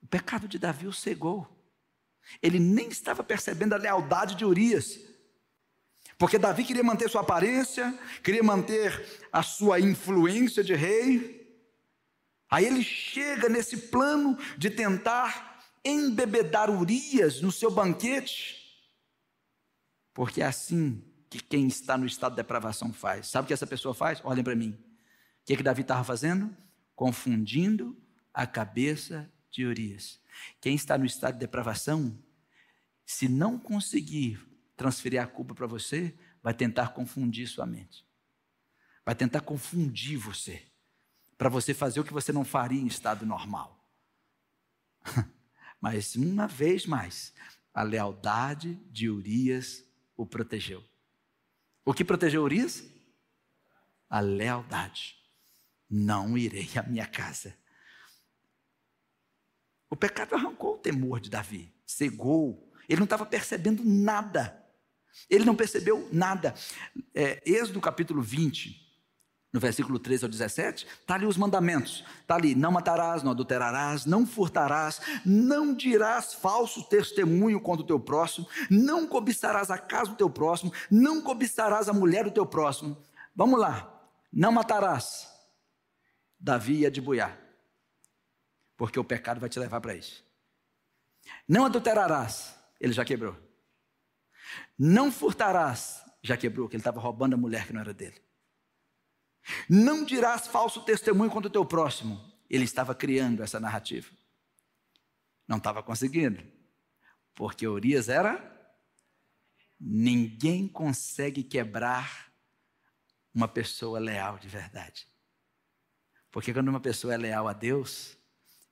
S2: O pecado de Davi o cegou. Ele nem estava percebendo a lealdade de Urias. Porque Davi queria manter sua aparência, queria manter a sua influência de rei. Aí ele chega nesse plano de tentar embebedar Urias no seu banquete. Porque é assim que quem está no estado de depravação faz. Sabe o que essa pessoa faz? Olhem para mim. O que, é que Davi estava fazendo? Confundindo a cabeça de Urias. Quem está no estado de depravação, se não conseguir transferir a culpa para você, vai tentar confundir sua mente. Vai tentar confundir você. Para você fazer o que você não faria em estado normal. Mas uma vez mais, a lealdade de Urias o protegeu. O que protegeu Urias? A lealdade. Não irei à minha casa. O pecado arrancou o temor de Davi, cegou. Ele não estava percebendo nada. Ele não percebeu nada. É, Êxodo capítulo 20, no versículo 13 ao 17, está ali os mandamentos. Está ali: não matarás, não adulterarás, não furtarás, não dirás falso testemunho contra o teu próximo, não cobiçarás a casa do teu próximo, não cobiçarás a mulher do teu próximo. Vamos lá. Não matarás. Davi ia de boiar porque o pecado vai te levar para isso. Não adulterarás, ele já quebrou. Não furtarás, já quebrou, que ele estava roubando a mulher que não era dele. Não dirás falso testemunho contra o teu próximo, ele estava criando essa narrativa. Não estava conseguindo, porque Urias era. Ninguém consegue quebrar uma pessoa leal de verdade. Porque quando uma pessoa é leal a Deus,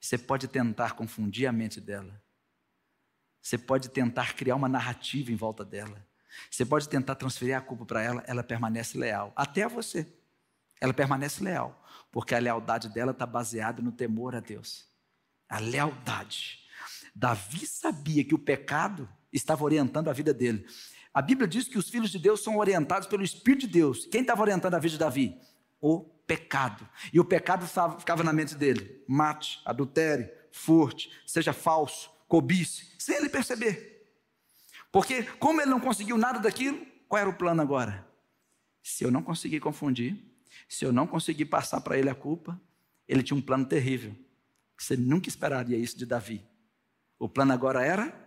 S2: você pode tentar confundir a mente dela. Você pode tentar criar uma narrativa em volta dela. Você pode tentar transferir a culpa para ela, ela permanece leal. Até a você. Ela permanece leal. Porque a lealdade dela está baseada no temor a Deus. A lealdade. Davi sabia que o pecado estava orientando a vida dele. A Bíblia diz que os filhos de Deus são orientados pelo Espírito de Deus. Quem estava orientando a vida de Davi? O pecado. E o pecado ficava na mente dele: mate, adultere, furte, seja falso, cobice, sem ele perceber. Porque, como ele não conseguiu nada daquilo, qual era o plano agora? Se eu não conseguir confundir, se eu não conseguir passar para ele a culpa, ele tinha um plano terrível. Você nunca esperaria isso de Davi. O plano agora era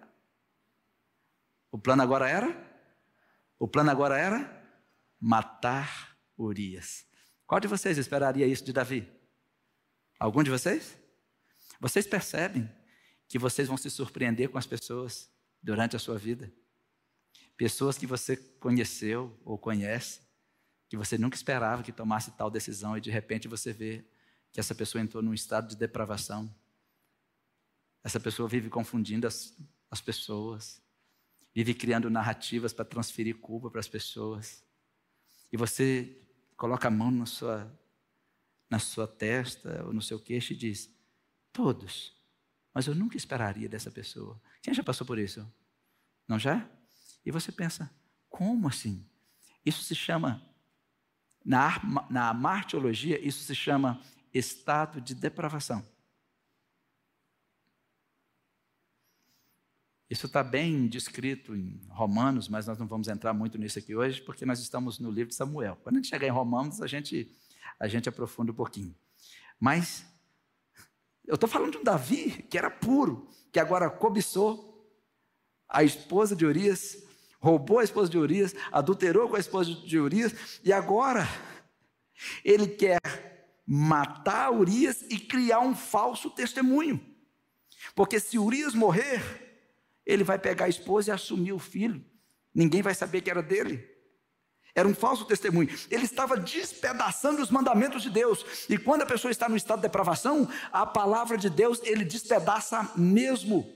S2: O plano agora era? O plano agora era matar Urias. Qual de vocês esperaria isso de Davi? Algum de vocês? Vocês percebem que vocês vão se surpreender com as pessoas durante a sua vida? Pessoas que você conheceu ou conhece, que você nunca esperava que tomasse tal decisão e de repente você vê que essa pessoa entrou num estado de depravação. Essa pessoa vive confundindo as, as pessoas, vive criando narrativas para transferir culpa para as pessoas. E você coloca a mão na sua, na sua testa ou no seu queixo e diz: Todos. Mas eu nunca esperaria dessa pessoa. Quem já passou por isso? Não já? E você pensa: como assim? Isso se chama, na, na martiologia, isso se chama estado de depravação. Isso está bem descrito em Romanos, mas nós não vamos entrar muito nisso aqui hoje, porque nós estamos no livro de Samuel. Quando a gente chegar em Romanos, a gente, a gente aprofunda um pouquinho. Mas eu estou falando de um Davi que era puro, que agora cobiçou a esposa de Urias, roubou a esposa de Urias, adulterou com a esposa de Urias, e agora ele quer matar Urias e criar um falso testemunho. Porque se Urias morrer, ele vai pegar a esposa e assumir o filho. Ninguém vai saber que era dele. Era um falso testemunho. Ele estava despedaçando os mandamentos de Deus. E quando a pessoa está no estado de depravação, a palavra de Deus ele despedaça mesmo.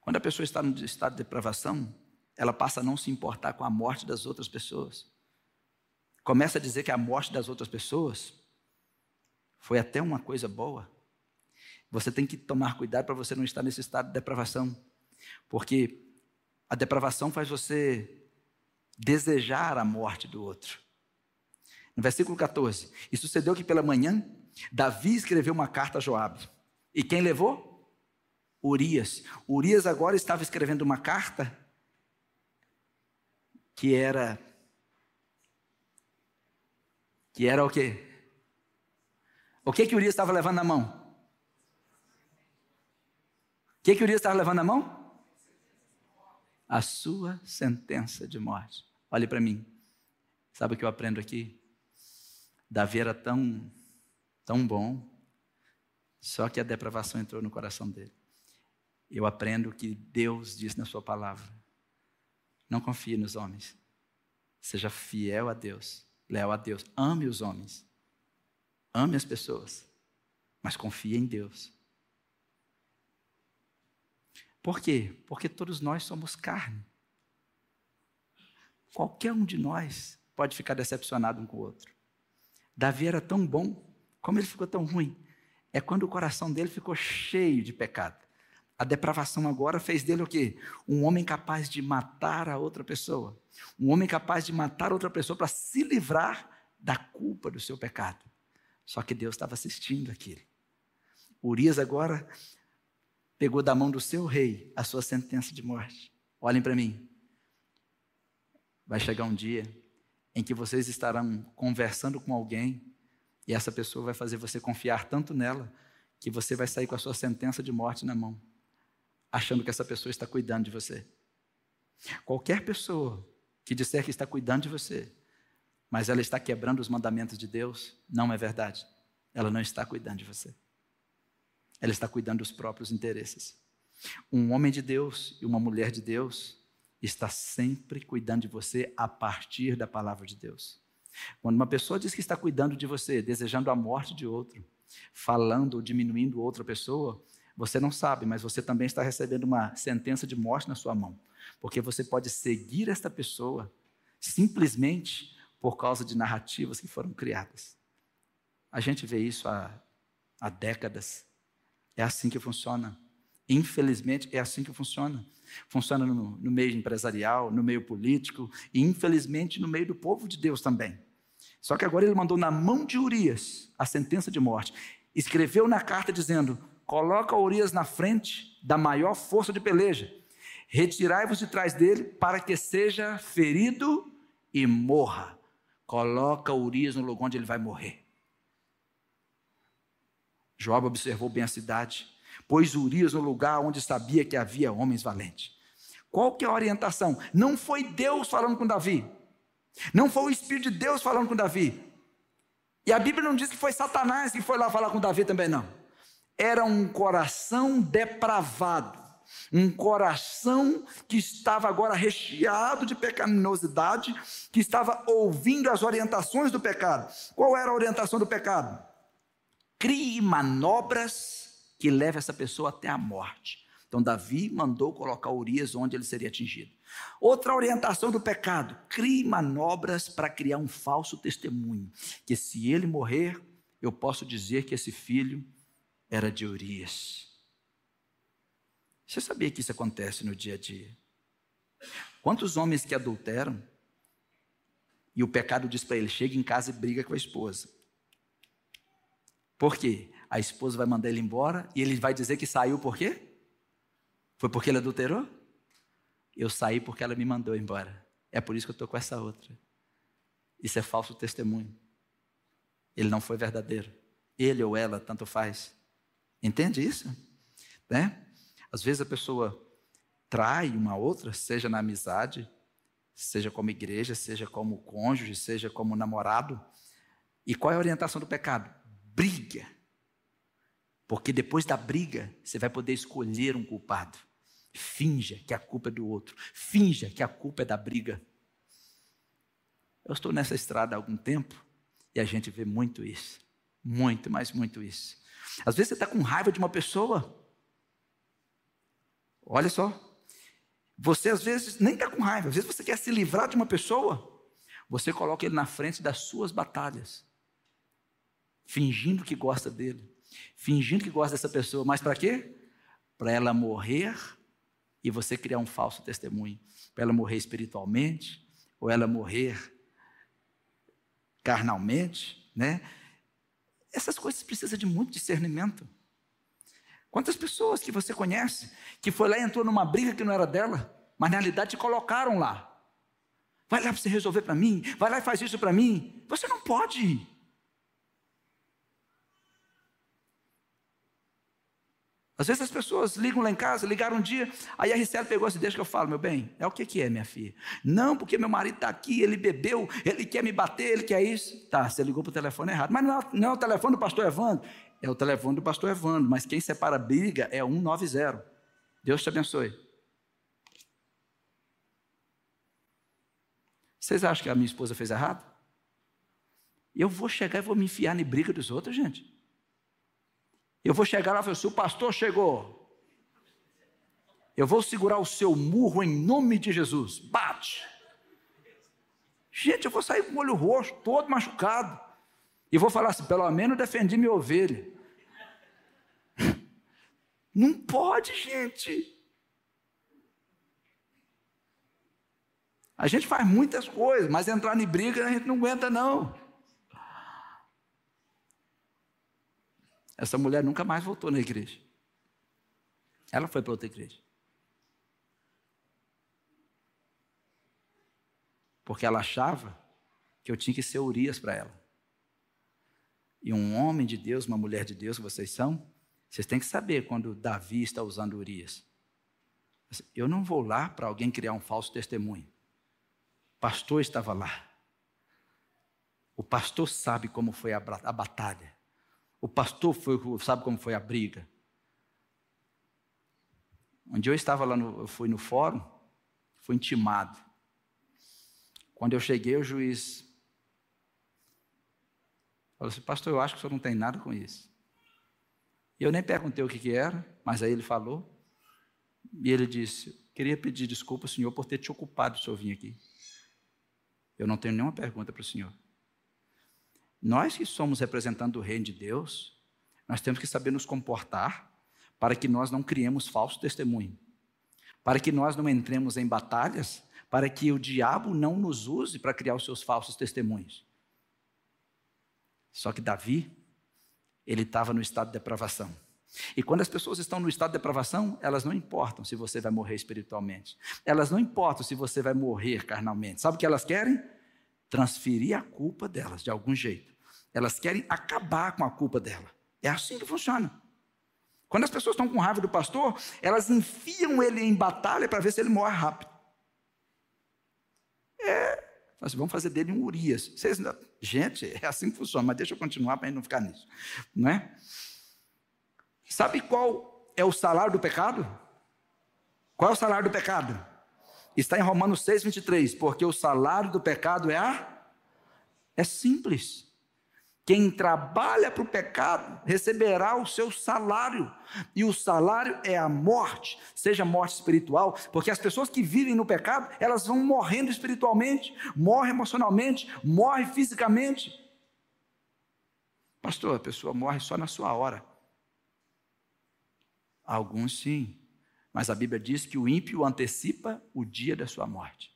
S2: Quando a pessoa está no estado de depravação, ela passa a não se importar com a morte das outras pessoas. Começa a dizer que a morte das outras pessoas foi até uma coisa boa. Você tem que tomar cuidado para você não estar nesse estado de depravação, porque a depravação faz você desejar a morte do outro. No versículo 14, e sucedeu que pela manhã Davi escreveu uma carta a Joabe. E quem levou? Urias. Urias agora estava escrevendo uma carta que era que era o quê? O que que Urias estava levando na mão? O que, que Urias estava levando na mão? A sua sentença de morte. Olhe para mim. Sabe o que eu aprendo aqui? Davi era tão, tão bom, só que a depravação entrou no coração dele. Eu aprendo que Deus diz na sua palavra. Não confie nos homens. Seja fiel a Deus, leal a Deus. Ame os homens. Ame as pessoas. Mas confie em Deus. Por quê? Porque todos nós somos carne. Qualquer um de nós pode ficar decepcionado um com o outro. Davi era tão bom, como ele ficou tão ruim? É quando o coração dele ficou cheio de pecado. A depravação agora fez dele o quê? Um homem capaz de matar a outra pessoa. Um homem capaz de matar outra pessoa para se livrar da culpa do seu pecado. Só que Deus estava assistindo aquilo. Urias agora pegou da mão do seu rei a sua sentença de morte. Olhem para mim. Vai chegar um dia em que vocês estarão conversando com alguém e essa pessoa vai fazer você confiar tanto nela que você vai sair com a sua sentença de morte na mão, achando que essa pessoa está cuidando de você. Qualquer pessoa que disser que está cuidando de você, mas ela está quebrando os mandamentos de Deus, não é verdade. Ela não está cuidando de você. Ela está cuidando dos próprios interesses. Um homem de Deus e uma mulher de Deus está sempre cuidando de você a partir da palavra de Deus. Quando uma pessoa diz que está cuidando de você, desejando a morte de outro, falando ou diminuindo outra pessoa, você não sabe, mas você também está recebendo uma sentença de morte na sua mão, porque você pode seguir esta pessoa simplesmente por causa de narrativas que foram criadas. A gente vê isso há, há décadas. É assim que funciona. Infelizmente, é assim que funciona. Funciona no, no, meio empresarial, no meio político e, infelizmente, no meio do povo de Deus também. Só que agora ele mandou na mão de Urias a sentença de morte. Escreveu na carta dizendo: Coloca Urias na frente da maior força de peleja. Retirai-vos de trás dele para que seja ferido e morra. Coloca Urias no lugar onde ele vai morrer. Joab observou bem a cidade, pôs Urias no lugar onde sabia que havia homens valentes. Qual que é a orientação? Não foi Deus falando com Davi. Não foi o Espírito de Deus falando com Davi. E a Bíblia não diz que foi Satanás que foi lá falar com Davi também, não. Era um coração depravado. Um coração que estava agora recheado de pecaminosidade, que estava ouvindo as orientações do pecado. Qual era a orientação do pecado? Crie manobras que levem essa pessoa até a morte. Então, Davi mandou colocar Urias onde ele seria atingido. Outra orientação do pecado: crie manobras para criar um falso testemunho. Que se ele morrer, eu posso dizer que esse filho era de Urias. Você sabia que isso acontece no dia a dia? Quantos homens que adulteram e o pecado diz para ele: chega em casa e briga com a esposa. Por quê? A esposa vai mandar ele embora e ele vai dizer que saiu por quê? Foi porque ele adulterou? Eu saí porque ela me mandou embora. É por isso que eu estou com essa outra. Isso é falso testemunho. Ele não foi verdadeiro. Ele ou ela, tanto faz. Entende isso? Né? Às vezes a pessoa trai uma outra, seja na amizade, seja como igreja, seja como cônjuge, seja como namorado. E qual é a orientação do pecado? Briga. Porque depois da briga, você vai poder escolher um culpado. Finja que a culpa é do outro. Finja que a culpa é da briga. Eu estou nessa estrada há algum tempo e a gente vê muito isso. Muito, mas muito isso. Às vezes você está com raiva de uma pessoa. Olha só. Você às vezes nem está com raiva. Às vezes você quer se livrar de uma pessoa. Você coloca ele na frente das suas batalhas. Fingindo que gosta dele. Fingindo que gosta dessa pessoa. Mas para quê? Para ela morrer e você criar um falso testemunho, para ela morrer espiritualmente, ou ela morrer carnalmente, né? Essas coisas precisam de muito discernimento. Quantas pessoas que você conhece que foi lá e entrou numa briga que não era dela, mas na realidade te colocaram lá. Vai lá para você resolver para mim, vai lá e faz isso para mim. Você não pode. Às vezes as pessoas ligam lá em casa, ligaram um dia, aí a Ricela pegou assim, deixa que eu falo, meu bem, é o que, que é, minha filha? Não, porque meu marido está aqui, ele bebeu, ele quer me bater, ele quer isso. Tá, você ligou para o telefone errado. Mas não, não é o telefone do pastor Evandro, é o telefone do pastor Evandro, mas quem separa briga é 190. Deus te abençoe. Vocês acham que a minha esposa fez errado? Eu vou chegar e vou me enfiar na briga dos outros, gente. Eu vou chegar lá e falar: se o pastor chegou, eu vou segurar o seu murro em nome de Jesus. Bate. Gente, eu vou sair com o olho roxo, todo machucado. E vou falar assim: pelo menos defendi minha ovelha. Não pode, gente. A gente faz muitas coisas, mas entrar em briga a gente não aguenta, não. Essa mulher nunca mais voltou na igreja. Ela foi para outra igreja. Porque ela achava que eu tinha que ser Urias para ela. E um homem de Deus, uma mulher de Deus vocês são, vocês têm que saber quando Davi está usando Urias. Eu não vou lá para alguém criar um falso testemunho. O pastor estava lá. O pastor sabe como foi a batalha. O pastor foi, sabe como foi a briga. Um dia eu estava lá, no, eu fui no fórum, fui intimado. Quando eu cheguei, o juiz falou assim, pastor, eu acho que o senhor não tem nada com isso. E eu nem perguntei o que, que era, mas aí ele falou. E ele disse, queria pedir desculpa, senhor, por ter te ocupado o senhor vir aqui. Eu não tenho nenhuma pergunta para o senhor. Nós que somos representando o reino de Deus, nós temos que saber nos comportar para que nós não criemos falso testemunho, para que nós não entremos em batalhas, para que o diabo não nos use para criar os seus falsos testemunhos. Só que Davi, ele estava no estado de depravação. E quando as pessoas estão no estado de depravação, elas não importam se você vai morrer espiritualmente. Elas não importam se você vai morrer carnalmente. Sabe o que elas querem? Transferir a culpa delas de algum jeito. Elas querem acabar com a culpa dela. É assim que funciona. Quando as pessoas estão com raiva do pastor, elas enfiam ele em batalha para ver se ele morre rápido. É, nós vamos fazer dele um Urias. Vocês, gente, é assim que funciona, mas deixa eu continuar para não ficar nisso. Não é? Sabe qual é o salário do pecado? Qual é o salário do pecado? Está em Romanos 6, 23. Porque o salário do pecado é a. É simples. Quem trabalha para o pecado receberá o seu salário, e o salário é a morte, seja morte espiritual, porque as pessoas que vivem no pecado, elas vão morrendo espiritualmente, morrem emocionalmente, morrem fisicamente. Pastor, a pessoa morre só na sua hora. Alguns sim, mas a Bíblia diz que o ímpio antecipa o dia da sua morte.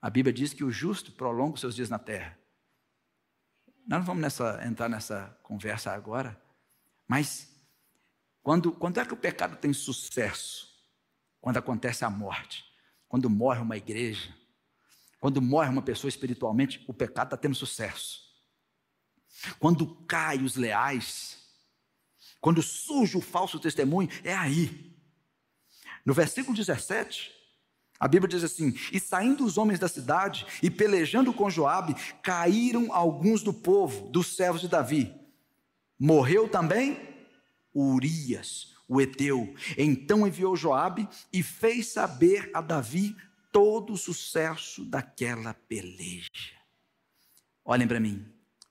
S2: A Bíblia diz que o justo prolonga os seus dias na terra. Nós não vamos nessa, entrar nessa conversa agora, mas quando, quando é que o pecado tem sucesso? Quando acontece a morte, quando morre uma igreja, quando morre uma pessoa espiritualmente, o pecado está tendo sucesso. Quando cai os leais, quando surge o falso testemunho, é aí. No versículo 17, a Bíblia diz assim: E saindo os homens da cidade e pelejando com Joabe, caíram alguns do povo, dos servos de Davi. Morreu também Urias, o heteu. Então enviou Joabe e fez saber a Davi todo o sucesso daquela peleja. Olhem para mim,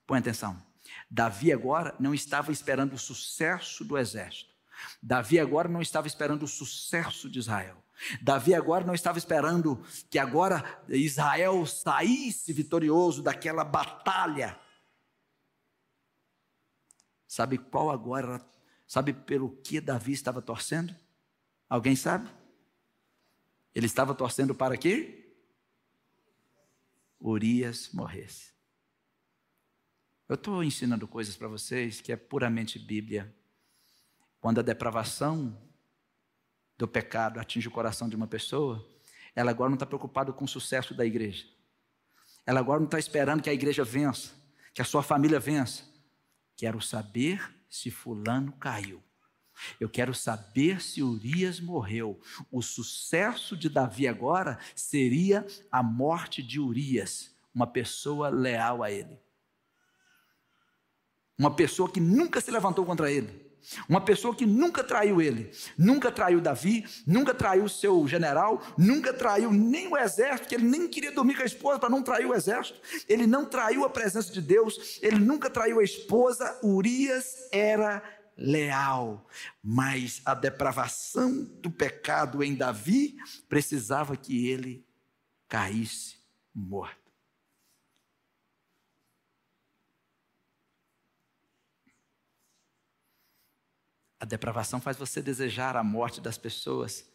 S2: põe atenção. Davi agora não estava esperando o sucesso do exército. Davi agora não estava esperando o sucesso de Israel. Davi agora não estava esperando que agora Israel saísse vitorioso daquela batalha. Sabe qual agora? Sabe pelo que Davi estava torcendo? Alguém sabe? Ele estava torcendo para que Urias morresse. Eu estou ensinando coisas para vocês que é puramente Bíblia. Quando a depravação do pecado atinge o coração de uma pessoa, ela agora não está preocupada com o sucesso da igreja. Ela agora não está esperando que a igreja vença, que a sua família vença. Quero saber se Fulano caiu. Eu quero saber se Urias morreu. O sucesso de Davi agora seria a morte de Urias, uma pessoa leal a ele. Uma pessoa que nunca se levantou contra ele. Uma pessoa que nunca traiu ele, nunca traiu Davi, nunca traiu seu general, nunca traiu nem o exército, que ele nem queria dormir com a esposa para não trair o exército. Ele não traiu a presença de Deus, ele nunca traiu a esposa. Urias era leal, mas a depravação do pecado em Davi precisava que ele caísse morto. A depravação faz você desejar a morte das pessoas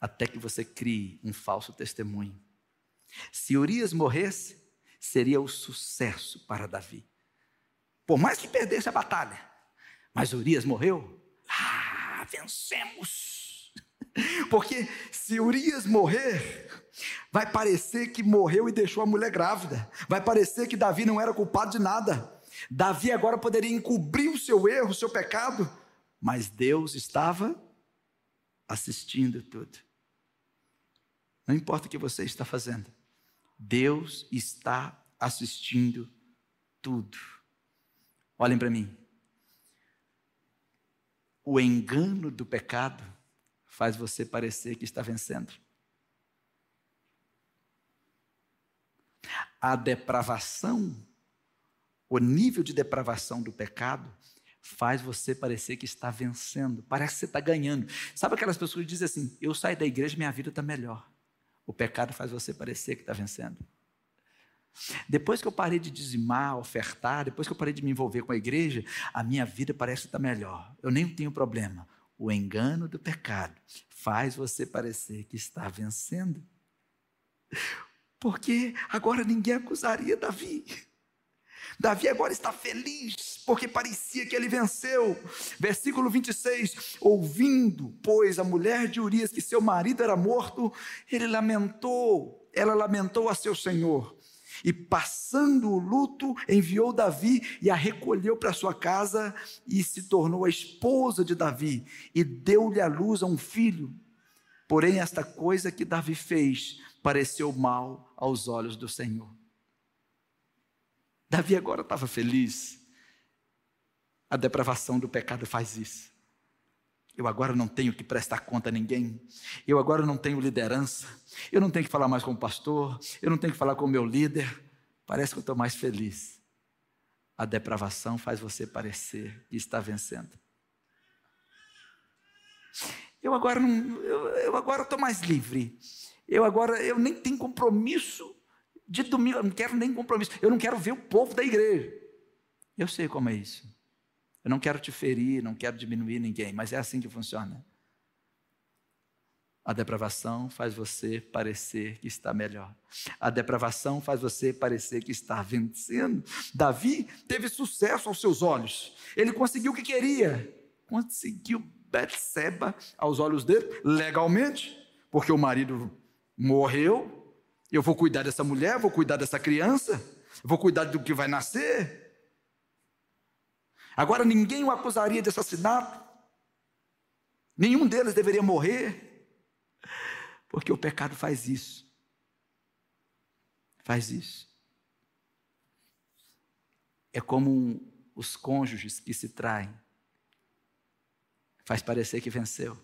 S2: até que você crie um falso testemunho. Se Urias morresse, seria o sucesso para Davi. Por mais que perdesse a batalha, mas Urias morreu, ah, vencemos. Porque se Urias morrer, vai parecer que morreu e deixou a mulher grávida. Vai parecer que Davi não era culpado de nada. Davi agora poderia encobrir o seu erro, o seu pecado, mas Deus estava assistindo tudo. Não importa o que você está fazendo, Deus está assistindo tudo. Olhem para mim. O engano do pecado faz você parecer que está vencendo. A depravação, o nível de depravação do pecado faz você parecer que está vencendo, parece que você está ganhando. Sabe aquelas pessoas que dizem assim: eu saio da igreja, minha vida está melhor. O pecado faz você parecer que está vencendo. Depois que eu parei de dizimar, ofertar, depois que eu parei de me envolver com a igreja, a minha vida parece estar melhor. Eu nem tenho problema. O engano do pecado faz você parecer que está vencendo. Porque agora ninguém acusaria Davi. Davi agora está feliz, porque parecia que ele venceu. Versículo 26: Ouvindo, pois, a mulher de Urias que seu marido era morto, ele lamentou, ela lamentou a seu senhor. E passando o luto, enviou Davi e a recolheu para sua casa e se tornou a esposa de Davi e deu-lhe a luz a um filho. Porém, esta coisa que Davi fez pareceu mal aos olhos do Senhor. Davi agora estava feliz. A depravação do pecado faz isso. Eu agora não tenho que prestar conta a ninguém. Eu agora não tenho liderança. Eu não tenho que falar mais com o pastor. Eu não tenho que falar com o meu líder. Parece que eu estou mais feliz. A depravação faz você parecer que está vencendo. Eu agora não, eu, eu agora estou mais livre. Eu agora eu nem tenho compromisso de domingo. Eu não quero nem compromisso. Eu não quero ver o povo da igreja. Eu sei como é isso. Eu não quero te ferir, não quero diminuir ninguém, mas é assim que funciona. A depravação faz você parecer que está melhor. A depravação faz você parecer que está vencendo. Davi teve sucesso aos seus olhos. Ele conseguiu o que queria. Conseguiu Betseba aos olhos dele, legalmente, porque o marido morreu. Eu vou cuidar dessa mulher, vou cuidar dessa criança, vou cuidar do que vai nascer. Agora ninguém o acusaria de assassinato, nenhum deles deveria morrer, porque o pecado faz isso. Faz isso. É como os cônjuges que se traem. Faz parecer que venceu.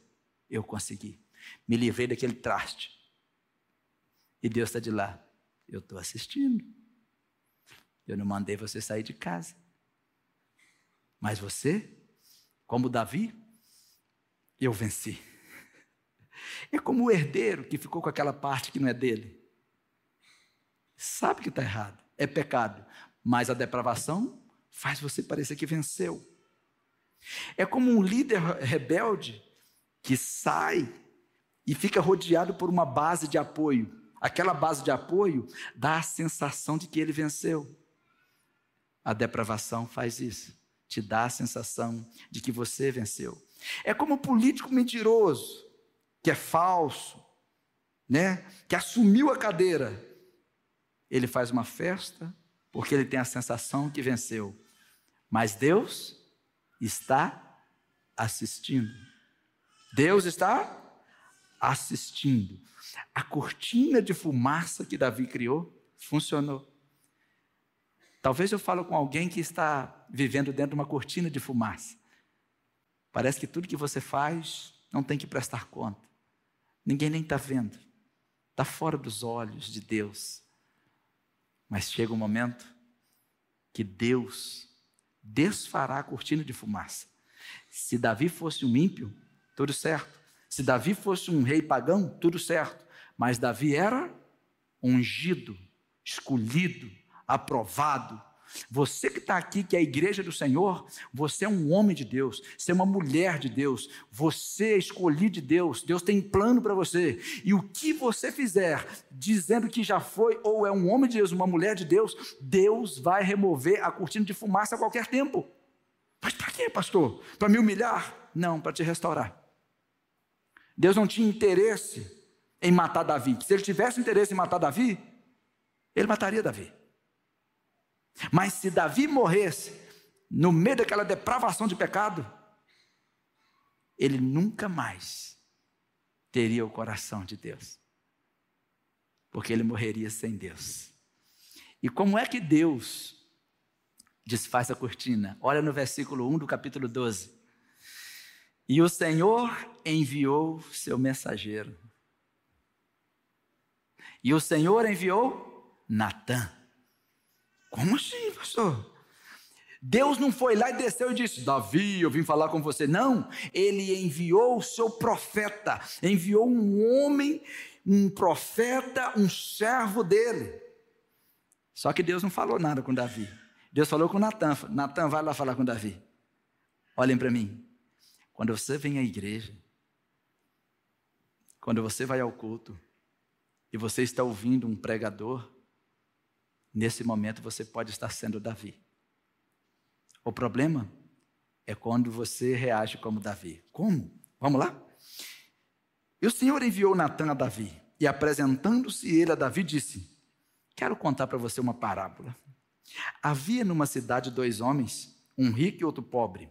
S2: Eu consegui. Me livrei daquele traste. E Deus está de lá. Eu estou assistindo. Eu não mandei você sair de casa. Mas você, como Davi, eu venci. É como o herdeiro que ficou com aquela parte que não é dele. Sabe que está errado, é pecado, mas a depravação faz você parecer que venceu. É como um líder rebelde que sai e fica rodeado por uma base de apoio. Aquela base de apoio dá a sensação de que ele venceu. A depravação faz isso te dá a sensação de que você venceu. É como um político mentiroso, que é falso, né? Que assumiu a cadeira. Ele faz uma festa porque ele tem a sensação que venceu. Mas Deus está assistindo. Deus está assistindo. A cortina de fumaça que Davi criou funcionou. Talvez eu falo com alguém que está vivendo dentro de uma cortina de fumaça. Parece que tudo que você faz não tem que prestar conta. Ninguém nem está vendo. Está fora dos olhos de Deus. Mas chega um momento que Deus desfará a cortina de fumaça. Se Davi fosse um ímpio, tudo certo. Se Davi fosse um rei pagão, tudo certo. Mas Davi era ungido, escolhido, aprovado. Você que está aqui, que é a igreja do Senhor, você é um homem de Deus, você é uma mulher de Deus, você é escolhido de Deus, Deus tem plano para você. E o que você fizer, dizendo que já foi ou é um homem de Deus, uma mulher de Deus, Deus vai remover a cortina de fumaça a qualquer tempo. Mas para quê, pastor? Para me humilhar? Não, para te restaurar. Deus não tinha interesse em matar Davi. Se ele tivesse interesse em matar Davi, ele mataria Davi. Mas se Davi morresse no meio daquela depravação de pecado, ele nunca mais teria o coração de Deus. Porque ele morreria sem Deus. E como é que Deus desfaz a cortina? Olha no versículo 1 do capítulo 12. E o Senhor enviou seu mensageiro. E o Senhor enviou Natã como assim, pastor? Deus não foi lá e desceu e disse: Davi, eu vim falar com você. Não, ele enviou o seu profeta, enviou um homem, um profeta, um servo dele. Só que Deus não falou nada com Davi. Deus falou com Natan. Natan, vai lá falar com Davi. Olhem para mim. Quando você vem à igreja, quando você vai ao culto, e você está ouvindo um pregador, Nesse momento você pode estar sendo Davi. O problema é quando você reage como Davi. Como? Vamos lá? E o Senhor enviou Natan a Davi, e apresentando-se ele a Davi, disse: Quero contar para você uma parábola. Havia numa cidade dois homens, um rico e outro pobre.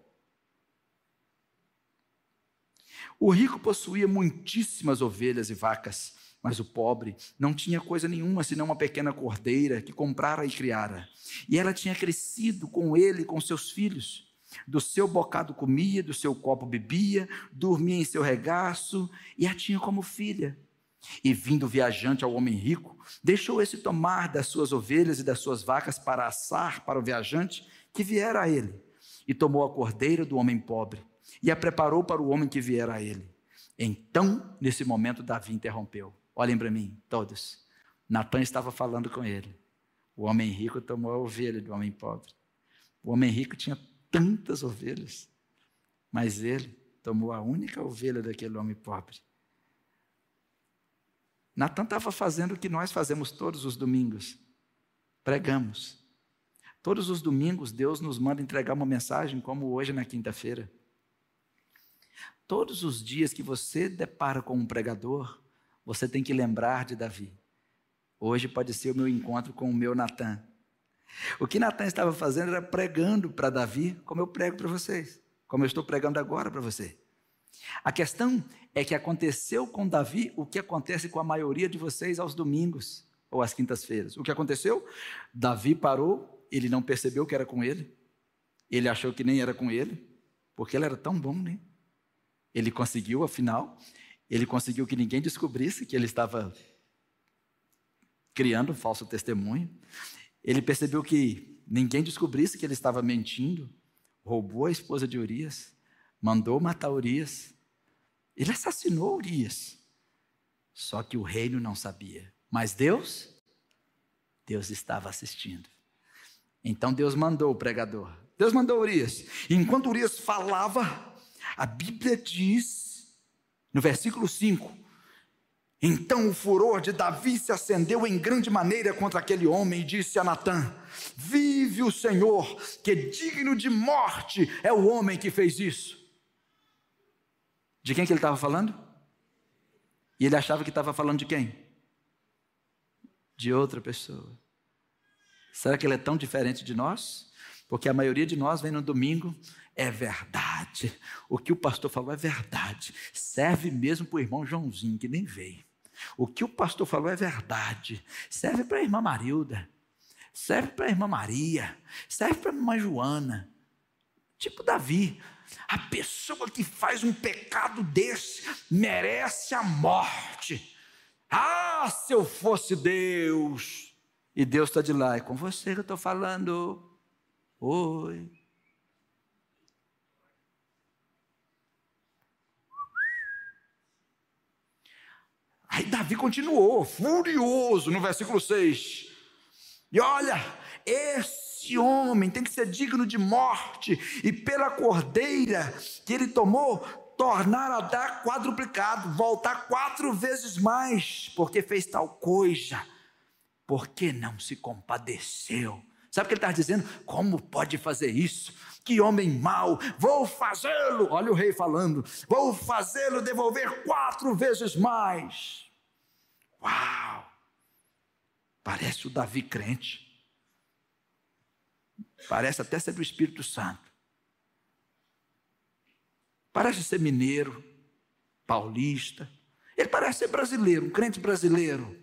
S2: O rico possuía muitíssimas ovelhas e vacas, mas o pobre não tinha coisa nenhuma senão uma pequena cordeira que comprara e criara. E ela tinha crescido com ele e com seus filhos. Do seu bocado comia, do seu copo bebia, dormia em seu regaço e a tinha como filha. E vindo viajante ao homem rico, deixou esse tomar das suas ovelhas e das suas vacas para assar para o viajante que viera a ele. E tomou a cordeira do homem pobre e a preparou para o homem que viera a ele. Então, nesse momento, Davi interrompeu. Olhem para mim, todos. Natan estava falando com ele. O homem rico tomou a ovelha do homem pobre. O homem rico tinha tantas ovelhas, mas ele tomou a única ovelha daquele homem pobre. Natan estava fazendo o que nós fazemos todos os domingos: pregamos. Todos os domingos Deus nos manda entregar uma mensagem, como hoje na quinta-feira. Todos os dias que você depara com um pregador, você tem que lembrar de Davi. Hoje pode ser o meu encontro com o meu Natan. O que Natan estava fazendo era pregando para Davi, como eu prego para vocês, como eu estou pregando agora para você. A questão é que aconteceu com Davi o que acontece com a maioria de vocês aos domingos ou às quintas-feiras. O que aconteceu? Davi parou, ele não percebeu que era com ele, ele achou que nem era com ele, porque ele era tão bom, né? Ele conseguiu, afinal, ele conseguiu que ninguém descobrisse que ele estava criando um falso testemunho. Ele percebeu que ninguém descobrisse que ele estava mentindo, roubou a esposa de Urias, mandou matar Urias. Ele assassinou Urias. Só que o reino não sabia. Mas Deus, Deus estava assistindo. Então Deus mandou o pregador. Deus mandou Urias. E enquanto Urias falava, a Bíblia diz, no versículo 5, então o furor de Davi se acendeu em grande maneira contra aquele homem e disse a Natã: Vive o Senhor, que digno de morte é o homem que fez isso. De quem que ele estava falando? E ele achava que estava falando de quem? De outra pessoa. Será que ele é tão diferente de nós? Porque a maioria de nós vem no domingo, é verdade. O que o pastor falou é verdade. Serve mesmo para o irmão Joãozinho, que nem veio. O que o pastor falou é verdade. Serve para a irmã Marilda, serve para a irmã Maria, serve para a irmã Joana. Tipo Davi. A pessoa que faz um pecado desse merece a morte. Ah, se eu fosse Deus! E Deus está de lá, é com você que eu estou falando. Oi. Aí Davi continuou, furioso, no versículo 6. E olha, esse homem tem que ser digno de morte, e pela cordeira que ele tomou, tornar a dar quadruplicado, voltar quatro vezes mais, porque fez tal coisa, porque não se compadeceu. Sabe o que ele está dizendo? Como pode fazer isso? Que homem mau, vou fazê-lo, olha o rei falando, vou fazê-lo devolver quatro vezes mais. Uau! Parece o Davi crente. Parece até ser do Espírito Santo. Parece ser mineiro, paulista. Ele parece ser brasileiro, um crente brasileiro.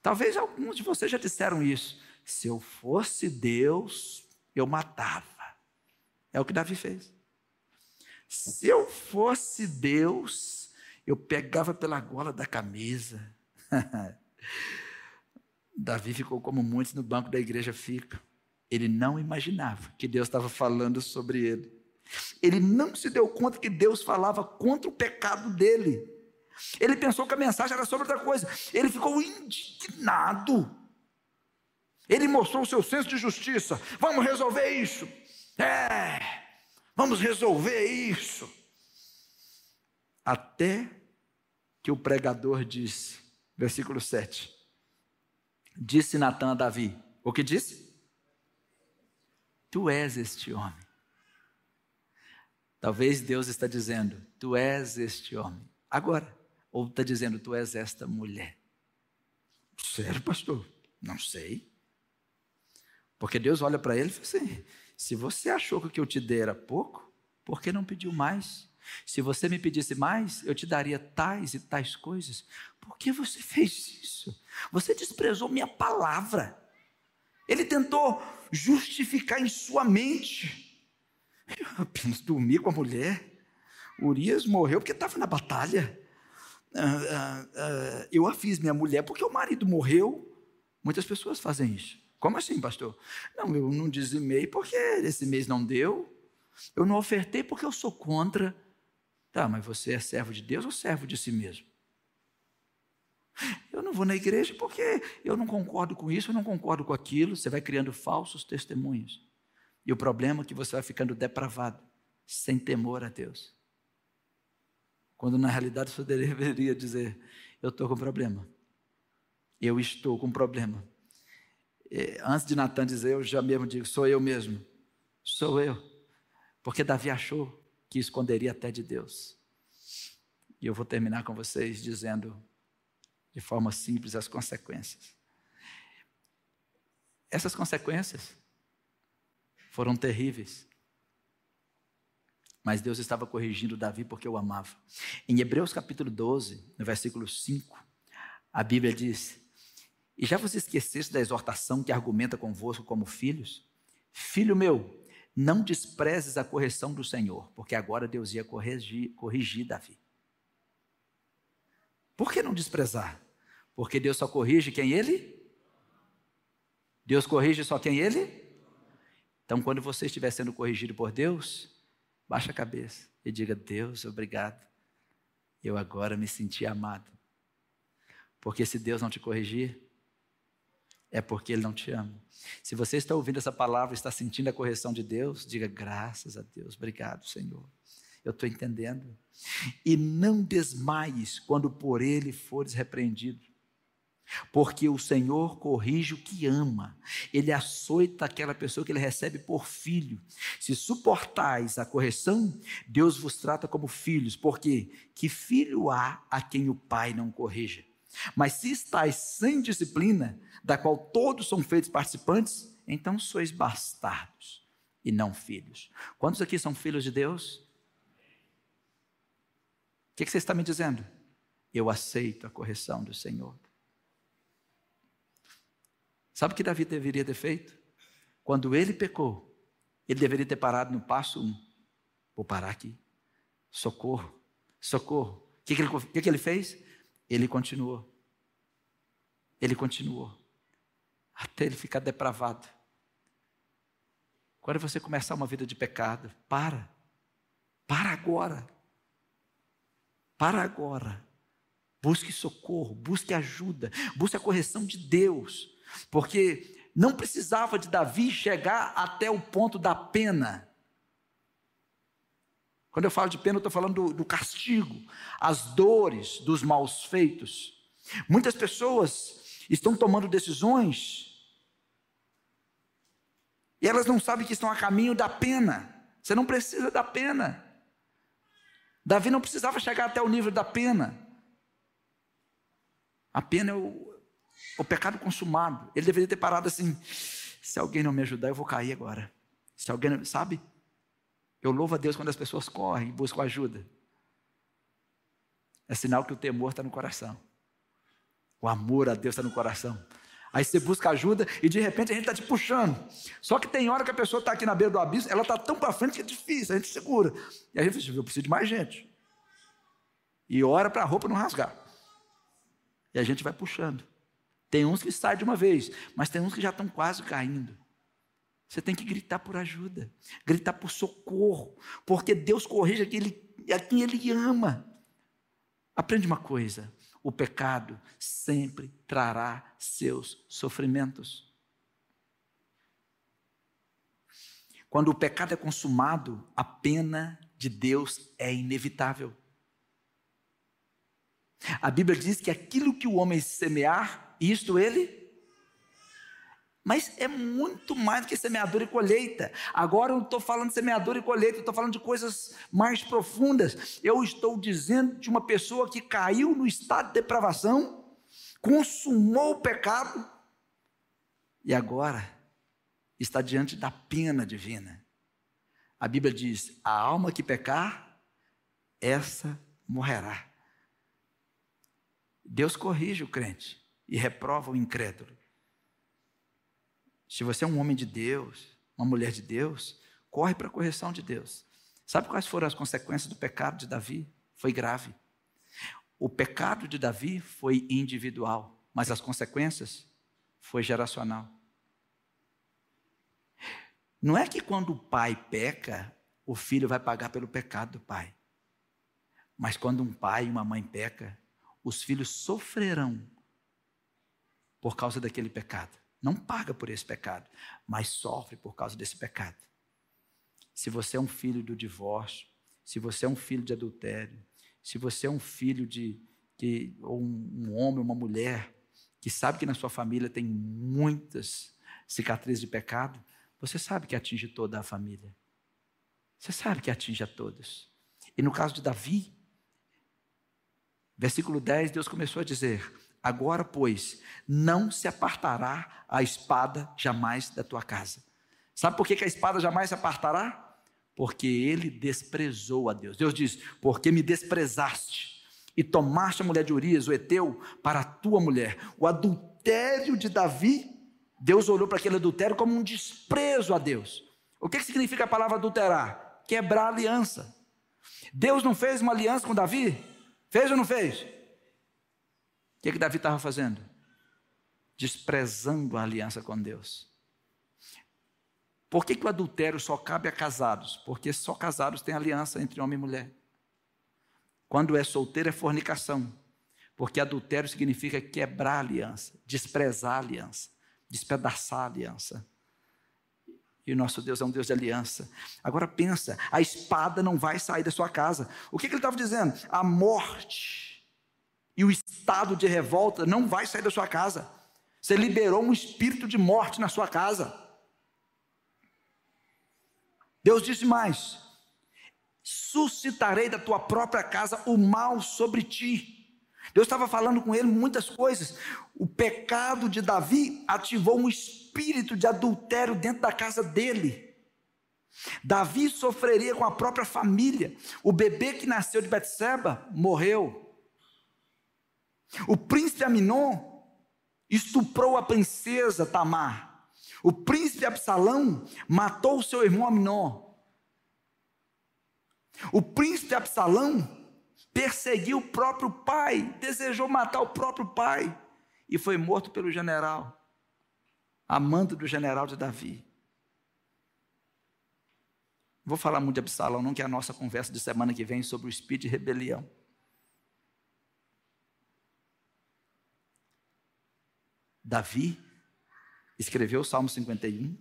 S2: Talvez alguns de vocês já disseram isso. Se eu fosse Deus, eu matava. É o que Davi fez. Se eu fosse Deus, eu pegava pela gola da camisa. Davi ficou como muitos no banco da igreja ficam. Ele não imaginava que Deus estava falando sobre ele. Ele não se deu conta que Deus falava contra o pecado dele. Ele pensou que a mensagem era sobre outra coisa. Ele ficou indignado. Ele mostrou o seu senso de justiça. Vamos resolver isso. É, vamos resolver isso. Até que o pregador disse, versículo 7. Disse Natan a Davi: O que disse? Tu és este homem. Talvez Deus está dizendo: Tu és este homem. Agora, ou está dizendo: Tu és esta mulher. Sério, pastor? Não sei. Porque Deus olha para ele e fala assim: se você achou que o que eu te dei era pouco, por que não pediu mais? Se você me pedisse mais, eu te daria tais e tais coisas. Por que você fez isso? Você desprezou minha palavra. Ele tentou justificar em sua mente. Eu apenas dormi com a mulher. Urias morreu porque estava na batalha. Ah, ah, ah, eu a fiz minha mulher porque o marido morreu. Muitas pessoas fazem isso. Como assim, pastor? Não, eu não dizimei porque esse mês não deu. Eu não ofertei porque eu sou contra. Tá, mas você é servo de Deus ou servo de si mesmo? Eu não vou na igreja porque eu não concordo com isso, eu não concordo com aquilo. Você vai criando falsos testemunhos. E o problema é que você vai ficando depravado, sem temor a Deus. Quando na realidade você deveria dizer: Eu estou com problema. Eu estou com problema. Antes de Natan dizer, eu já mesmo digo: Sou eu mesmo. Sou eu. Porque Davi achou que esconderia até de Deus. E eu vou terminar com vocês dizendo, de forma simples, as consequências. Essas consequências foram terríveis. Mas Deus estava corrigindo Davi porque o amava. Em Hebreus capítulo 12, no versículo 5, a Bíblia diz: E já vos esqueceste da exortação que argumenta convosco como filhos? Filho meu, não desprezes a correção do Senhor, porque agora Deus ia corrigir, corrigir Davi. Por que não desprezar? Porque Deus só corrige quem ele? Deus corrige só quem ele? Então, quando você estiver sendo corrigido por Deus, Baixa a cabeça e diga: Deus, obrigado. Eu agora me senti amado. Porque se Deus não te corrigir, é porque Ele não te ama. Se você está ouvindo essa palavra, está sentindo a correção de Deus, diga graças a Deus, obrigado, Senhor. Eu estou entendendo. E não desmaies quando por Ele fores repreendido. Porque o Senhor corrige o que ama, ele açoita aquela pessoa que ele recebe por filho. Se suportais a correção, Deus vos trata como filhos, porque que filho há a quem o pai não corrija? Mas se estáis sem disciplina, da qual todos são feitos participantes, então sois bastardos e não filhos. Quantos aqui são filhos de Deus? O que, você está me dizendo? Eu aceito a correção do Senhor. Sabe o que Davi deveria ter feito? Quando ele pecou, ele deveria ter parado no passo um. Vou parar aqui. Socorro, socorro. O que, ele, que ele fez? Ele continuou. Ele continuou. Até ele ficar depravado. Quando você começar uma vida de pecado, para. Para agora. Para agora. Busque socorro, busque ajuda, busque a correção de Deus porque não precisava de Davi chegar até o ponto da pena. Quando eu falo de pena, eu estou falando do, do castigo, as dores dos maus feitos. Muitas pessoas estão tomando decisões e elas não sabem que estão a caminho da pena. Você não precisa da pena. Davi não precisava chegar até o nível da pena. A pena é o, o pecado consumado. Ele deveria ter parado assim: se alguém não me ajudar, eu vou cair agora. Se alguém não, sabe? Eu louvo a Deus quando as pessoas correm e buscam ajuda. É sinal que o temor está no coração. O amor a Deus está no coração. Aí você busca ajuda e de repente a gente está te puxando. Só que tem hora que a pessoa está aqui na beira do abismo, ela está tão para frente que é difícil, a gente segura. E a gente fala, eu preciso de mais gente. E ora para a roupa não rasgar. E a gente vai puxando. Tem uns que saem de uma vez, mas tem uns que já estão quase caindo. Você tem que gritar por ajuda, gritar por socorro, porque Deus corrige a quem Ele, a quem ele ama. Aprende uma coisa: o pecado sempre trará seus sofrimentos. Quando o pecado é consumado, a pena de Deus é inevitável. A Bíblia diz que aquilo que o homem semear, isto ele. Mas é muito mais do que semeadura e colheita. Agora eu não estou falando de semeadura e colheita, eu estou falando de coisas mais profundas. Eu estou dizendo de uma pessoa que caiu no estado de depravação, consumou o pecado e agora está diante da pena divina. A Bíblia diz: a alma que pecar, essa morrerá. Deus corrige o crente e reprova o incrédulo. Se você é um homem de Deus, uma mulher de Deus, corre para a correção de Deus. Sabe quais foram as consequências do pecado de Davi? Foi grave. O pecado de Davi foi individual, mas as consequências foi geracional. Não é que quando o pai peca, o filho vai pagar pelo pecado do pai. Mas quando um pai e uma mãe peca, os filhos sofrerão por causa daquele pecado. Não paga por esse pecado, mas sofre por causa desse pecado. Se você é um filho do divórcio, se você é um filho de adultério, se você é um filho de que ou um, um homem, uma mulher que sabe que na sua família tem muitas cicatrizes de pecado, você sabe que atinge toda a família. Você sabe que atinge a todos. E no caso de Davi, Versículo 10, Deus começou a dizer: Agora, pois, não se apartará a espada jamais da tua casa. Sabe por que a espada jamais se apartará? Porque ele desprezou a Deus. Deus diz: Porque me desprezaste e tomaste a mulher de Urias, o Eteu, para a tua mulher. O adultério de Davi, Deus olhou para aquele adultério como um desprezo a Deus. O que significa a palavra adulterar? Quebrar aliança. Deus não fez uma aliança com Davi? Fez ou não fez? Que, que Davi estava fazendo? Desprezando a aliança com Deus. Por que, que o adultério só cabe a casados? Porque só casados têm aliança entre homem e mulher. Quando é solteiro é fornicação. Porque adultério significa quebrar a aliança, desprezar a aliança, despedaçar a aliança. E o nosso Deus é um Deus de aliança. Agora pensa, a espada não vai sair da sua casa. O que, que ele estava dizendo? A morte e o estado de revolta não vai sair da sua casa. Você liberou um espírito de morte na sua casa. Deus disse mais: suscitarei da tua própria casa o mal sobre ti. Deus estava falando com ele muitas coisas. O pecado de Davi ativou um espírito de adultério dentro da casa dele. Davi sofreria com a própria família. O bebê que nasceu de Betseba morreu. O príncipe Aminon estuprou a princesa Tamar. O príncipe Absalão matou seu irmão Aminon. O príncipe Absalão perseguiu o próprio pai, desejou matar o próprio pai e foi morto pelo general, amando do general de Davi. Vou falar muito de Absalão, não que é a nossa conversa de semana que vem sobre o espírito de rebelião. Davi escreveu o Salmo 51.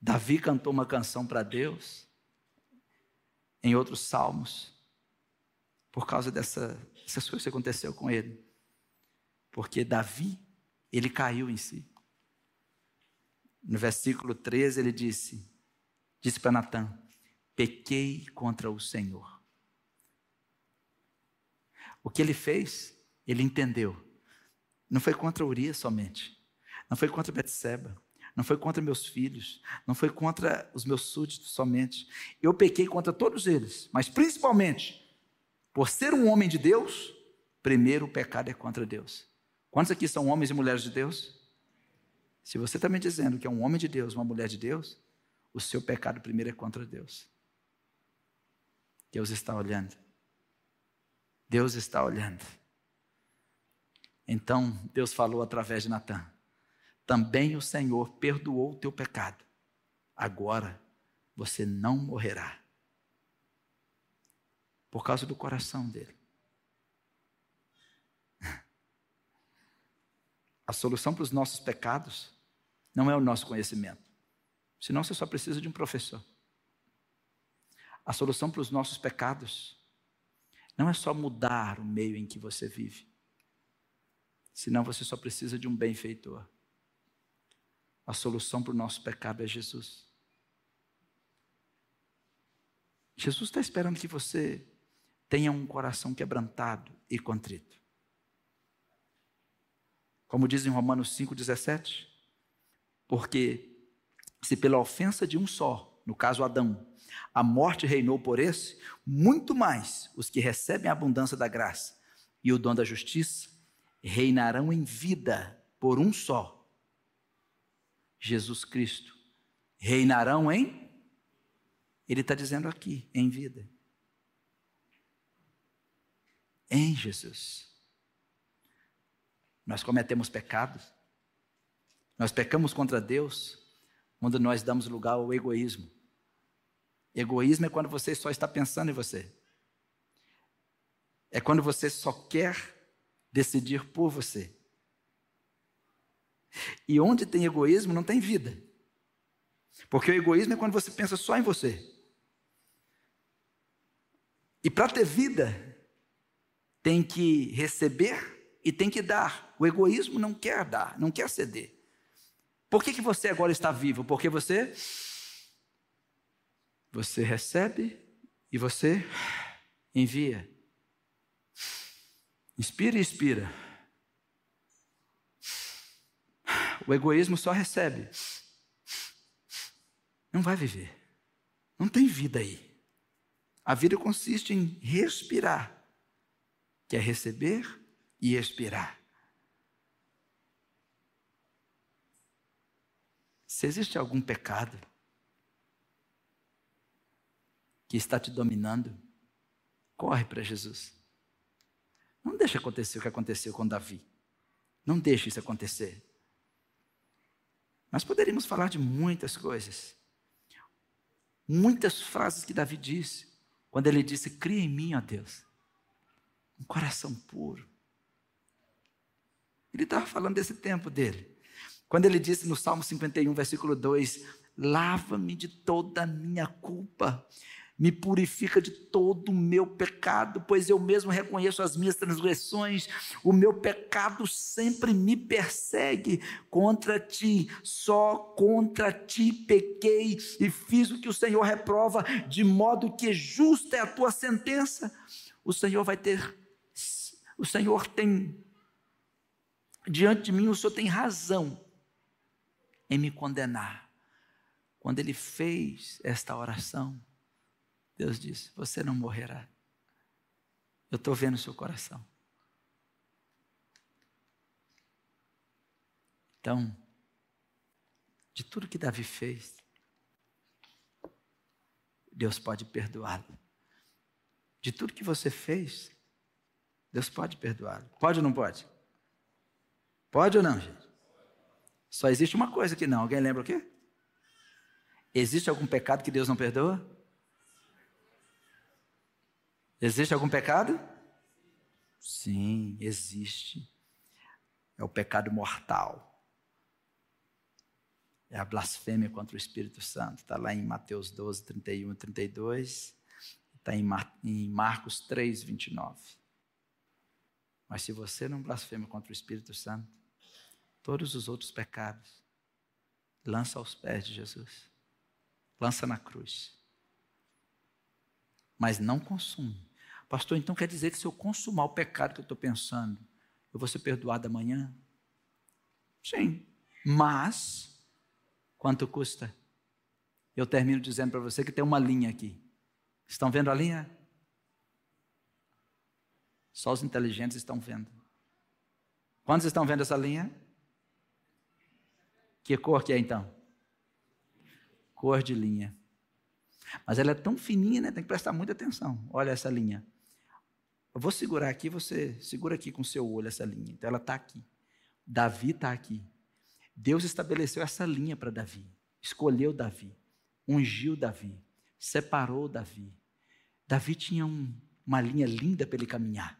S2: Davi cantou uma canção para Deus. Em outros salmos, por causa dessa, dessas coisas que aconteceu com ele. Porque Davi, ele caiu em si. No versículo 13 ele disse, disse para Natan, pequei contra o Senhor. O que ele fez, ele entendeu. Não foi contra Urias somente. Não foi contra Betseba. Não foi contra meus filhos. Não foi contra os meus súditos somente. Eu pequei contra todos eles. Mas principalmente por ser um homem de Deus, primeiro o pecado é contra Deus. Quantos aqui são homens e mulheres de Deus? Se você está me dizendo que é um homem de Deus, uma mulher de Deus, o seu pecado primeiro é contra Deus. Deus está olhando. Deus está olhando. Então, Deus falou através de Natan: Também o Senhor perdoou o teu pecado. Agora você não morrerá por causa do coração dele. A solução para os nossos pecados não é o nosso conhecimento. Senão você só precisa de um professor. A solução para os nossos pecados não é só mudar o meio em que você vive. Senão você só precisa de um benfeitor. A solução para o nosso pecado é Jesus. Jesus está esperando que você tenha um coração quebrantado e contrito. Como diz em Romanos 5,17. Porque se pela ofensa de um só, no caso Adão, a morte reinou por esse, muito mais os que recebem a abundância da graça e o dom da justiça reinarão em vida por um só, Jesus Cristo. Reinarão em? Ele está dizendo aqui, em vida. Em Jesus. Nós cometemos pecados, nós pecamos contra Deus quando nós damos lugar ao egoísmo. Egoísmo é quando você só está pensando em você. É quando você só quer decidir por você. E onde tem egoísmo não tem vida. Porque o egoísmo é quando você pensa só em você. E para ter vida, tem que receber e tem que dar. O egoísmo não quer dar, não quer ceder. Por que, que você agora está vivo? Porque você você recebe e você envia. Inspira e expira. O egoísmo só recebe. Não vai viver. Não tem vida aí. A vida consiste em respirar, que é receber e expirar. Se existe algum pecado que está te dominando, corre para Jesus. Não deixe acontecer o que aconteceu com Davi. Não deixe isso acontecer. Nós poderíamos falar de muitas coisas. Muitas frases que Davi disse, quando ele disse: Cria em mim, ó Deus, um coração puro. Ele estava falando desse tempo dele. Quando ele disse no Salmo 51, versículo 2: Lava-me de toda a minha culpa, me purifica de todo o meu pecado, pois eu mesmo reconheço as minhas transgressões, o meu pecado sempre me persegue. Contra ti, só contra ti pequei e fiz o que o Senhor reprova, de modo que justa é a tua sentença. O Senhor vai ter, o Senhor tem, diante de mim, o Senhor tem razão em me condenar. Quando ele fez esta oração, Deus disse: Você não morrerá. Eu estou vendo o seu coração. Então, de tudo que Davi fez, Deus pode perdoá-lo. De tudo que você fez, Deus pode perdoá-lo. Pode ou não pode? Pode ou não, gente? Só existe uma coisa que não. Alguém lembra o quê? Existe algum pecado que Deus não perdoa? Existe algum pecado? Sim, existe. É o pecado mortal. É a blasfêmia contra o Espírito Santo. Está lá em Mateus 12, 31 e 32. Está em, Mar em Marcos 3, 29. Mas se você não blasfema contra o Espírito Santo, todos os outros pecados, lança aos pés de Jesus. Lança na cruz. Mas não consume. Pastor, então quer dizer que se eu consumar o pecado que eu estou pensando, eu vou ser perdoado amanhã? Sim. Mas, quanto custa? Eu termino dizendo para você que tem uma linha aqui. Estão vendo a linha? Só os inteligentes estão vendo. Quantos estão vendo essa linha? Que cor que é então? Cor de linha. Mas ela é tão fininha, né? Tem que prestar muita atenção. Olha essa linha. Eu vou segurar aqui, você segura aqui com seu olho essa linha. Então ela está aqui. Davi está aqui. Deus estabeleceu essa linha para Davi. Escolheu Davi. Ungiu Davi. Separou Davi. Davi tinha um, uma linha linda para ele caminhar.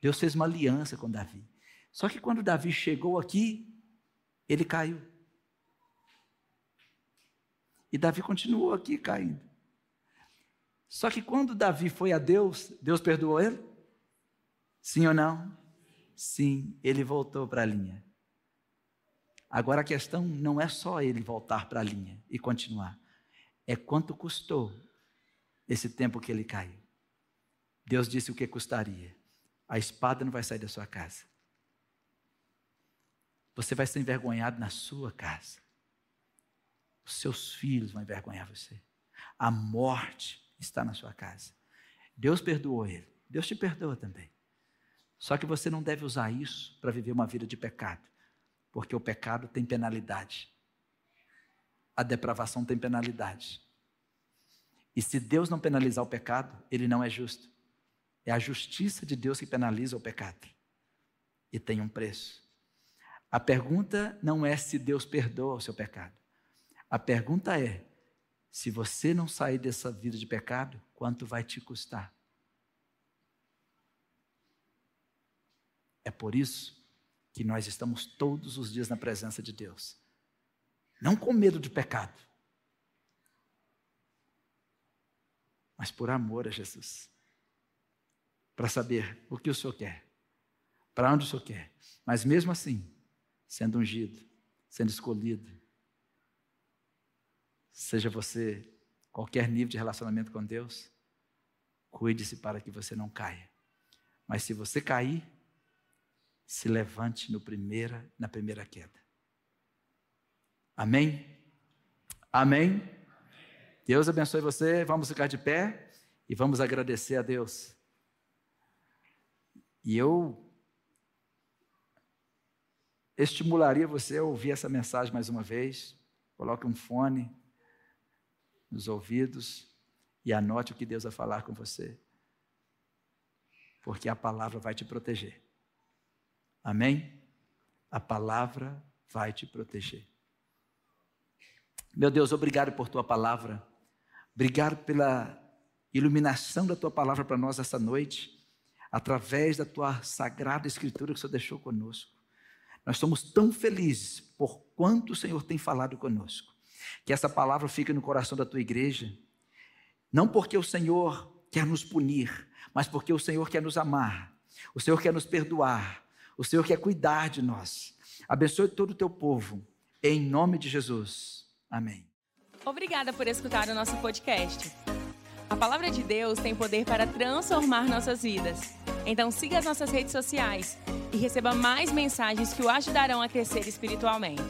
S2: Deus fez uma aliança com Davi. Só que quando Davi chegou aqui, ele caiu. E Davi continuou aqui caindo. Só que quando Davi foi a Deus, Deus perdoou ele? Sim ou não? Sim, ele voltou para a linha. Agora a questão não é só ele voltar para a linha e continuar, é quanto custou esse tempo que ele caiu. Deus disse o que custaria. A espada não vai sair da sua casa. você vai ser envergonhado na sua casa. Os seus filhos vão envergonhar você. A morte está na sua casa. Deus perdoou ele. Deus te perdoa também. Só que você não deve usar isso para viver uma vida de pecado, porque o pecado tem penalidade. A depravação tem penalidade. E se Deus não penalizar o pecado, ele não é justo. É a justiça de Deus que penaliza o pecado. E tem um preço. A pergunta não é se Deus perdoa o seu pecado. A pergunta é: se você não sair dessa vida de pecado, quanto vai te custar? É por isso que nós estamos todos os dias na presença de Deus. Não com medo de pecado, mas por amor a Jesus. Para saber o que o Senhor quer, para onde o Senhor quer. Mas mesmo assim, sendo ungido, sendo escolhido, seja você qualquer nível de relacionamento com Deus, cuide-se para que você não caia. Mas se você cair, se levante no primeira, na primeira queda. Amém? Amém? Deus abençoe você. Vamos ficar de pé e vamos agradecer a Deus. E eu estimularia você a ouvir essa mensagem mais uma vez. Coloque um fone nos ouvidos e anote o que Deus vai falar com você. Porque a palavra vai te proteger. Amém? A palavra vai te proteger. Meu Deus, obrigado por tua palavra. Obrigado pela iluminação da tua palavra para nós essa noite, através da tua sagrada escritura que o Senhor deixou conosco. Nós somos tão felizes por quanto o Senhor tem falado conosco. Que essa palavra fique no coração da tua igreja, não porque o Senhor quer nos punir, mas porque o Senhor quer nos amar, o Senhor quer nos perdoar, o Senhor quer cuidar de nós. Abençoe todo o teu povo, em nome de Jesus. Amém.
S1: Obrigada por escutar o nosso podcast. A palavra de Deus tem poder para transformar nossas vidas. Então siga as nossas redes sociais e receba mais mensagens que o ajudarão a crescer espiritualmente.